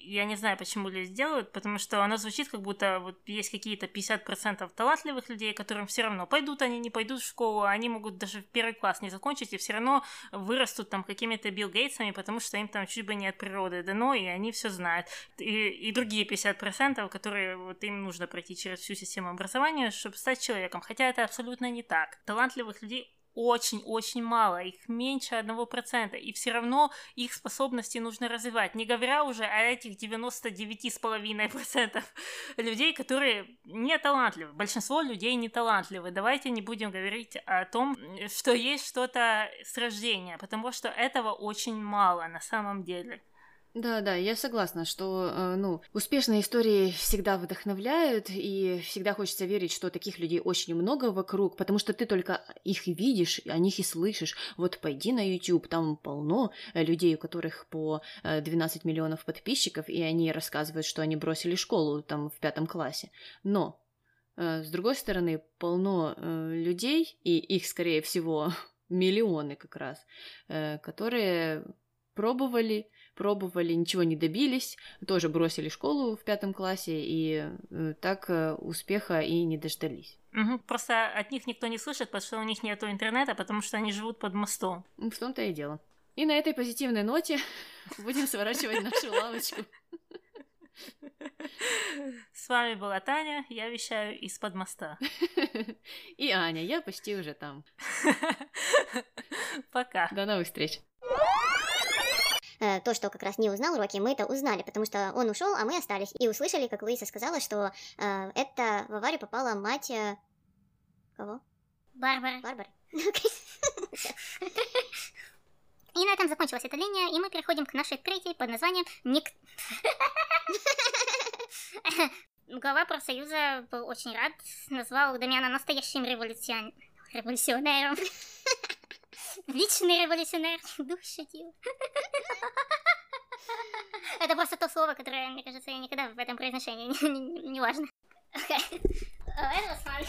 я не знаю, почему люди делают, потому что она звучит, как будто вот есть какие-то 50% талантливых людей, которым все равно пойдут они, не пойдут в школу, они могут даже в первый класс не закончить, и все равно вырастут там какими-то Билл Гейтсами, потому что им там чуть бы не от природы дано, и они все знают. И, и другие 50%, которые вот им нужно пройти через всю систему образования, чтобы стать человеком. Хотя это абсолютно не так. Талантливых людей очень-очень мало, их меньше одного процента, и все равно их способности нужно развивать, не говоря уже о этих 99,5% людей, которые не талантливы. Большинство людей не талантливы. Давайте не будем говорить о том, что есть что-то с рождения, потому что этого очень мало на самом деле. Да, да, я согласна, что, э, ну, успешные истории всегда вдохновляют, и всегда хочется верить, что таких людей очень много вокруг, потому что ты только их и видишь, о них и слышишь. Вот пойди на YouTube, там полно э, людей, у которых по 12 э, миллионов подписчиков, и они рассказывают, что они бросили школу там в пятом классе. Но, с другой стороны, полно людей, и их, скорее всего, миллионы как раз, которые пробовали, пробовали, ничего не добились, тоже бросили школу в пятом классе и э, так э, успеха и не дождались. Угу, просто от них никто не слышит, потому что у них нет интернета, потому что они живут под мостом. В том-то и дело. И на этой позитивной ноте будем сворачивать нашу лавочку. С вами была Таня, я вещаю из-под моста. И Аня, я почти уже там. Пока. До новых встреч. Э, то, что как раз не узнал Рокки, мы это узнали, потому что он ушел, а мы остались. И услышали, как Луиса сказала, что э, это в аварию попала мать... Э... Кого? Барбары. Барбары. И на этом закончилась эта линия, и мы переходим к нашей третьей под названием Ник... Глава профсоюза был очень рад, назвал Дамиана настоящим революцион... революционером. Вечный революционер, душа Это просто то слово, которое, мне кажется, я никогда в этом произношении не, важно. Okay. Oh, это was fun.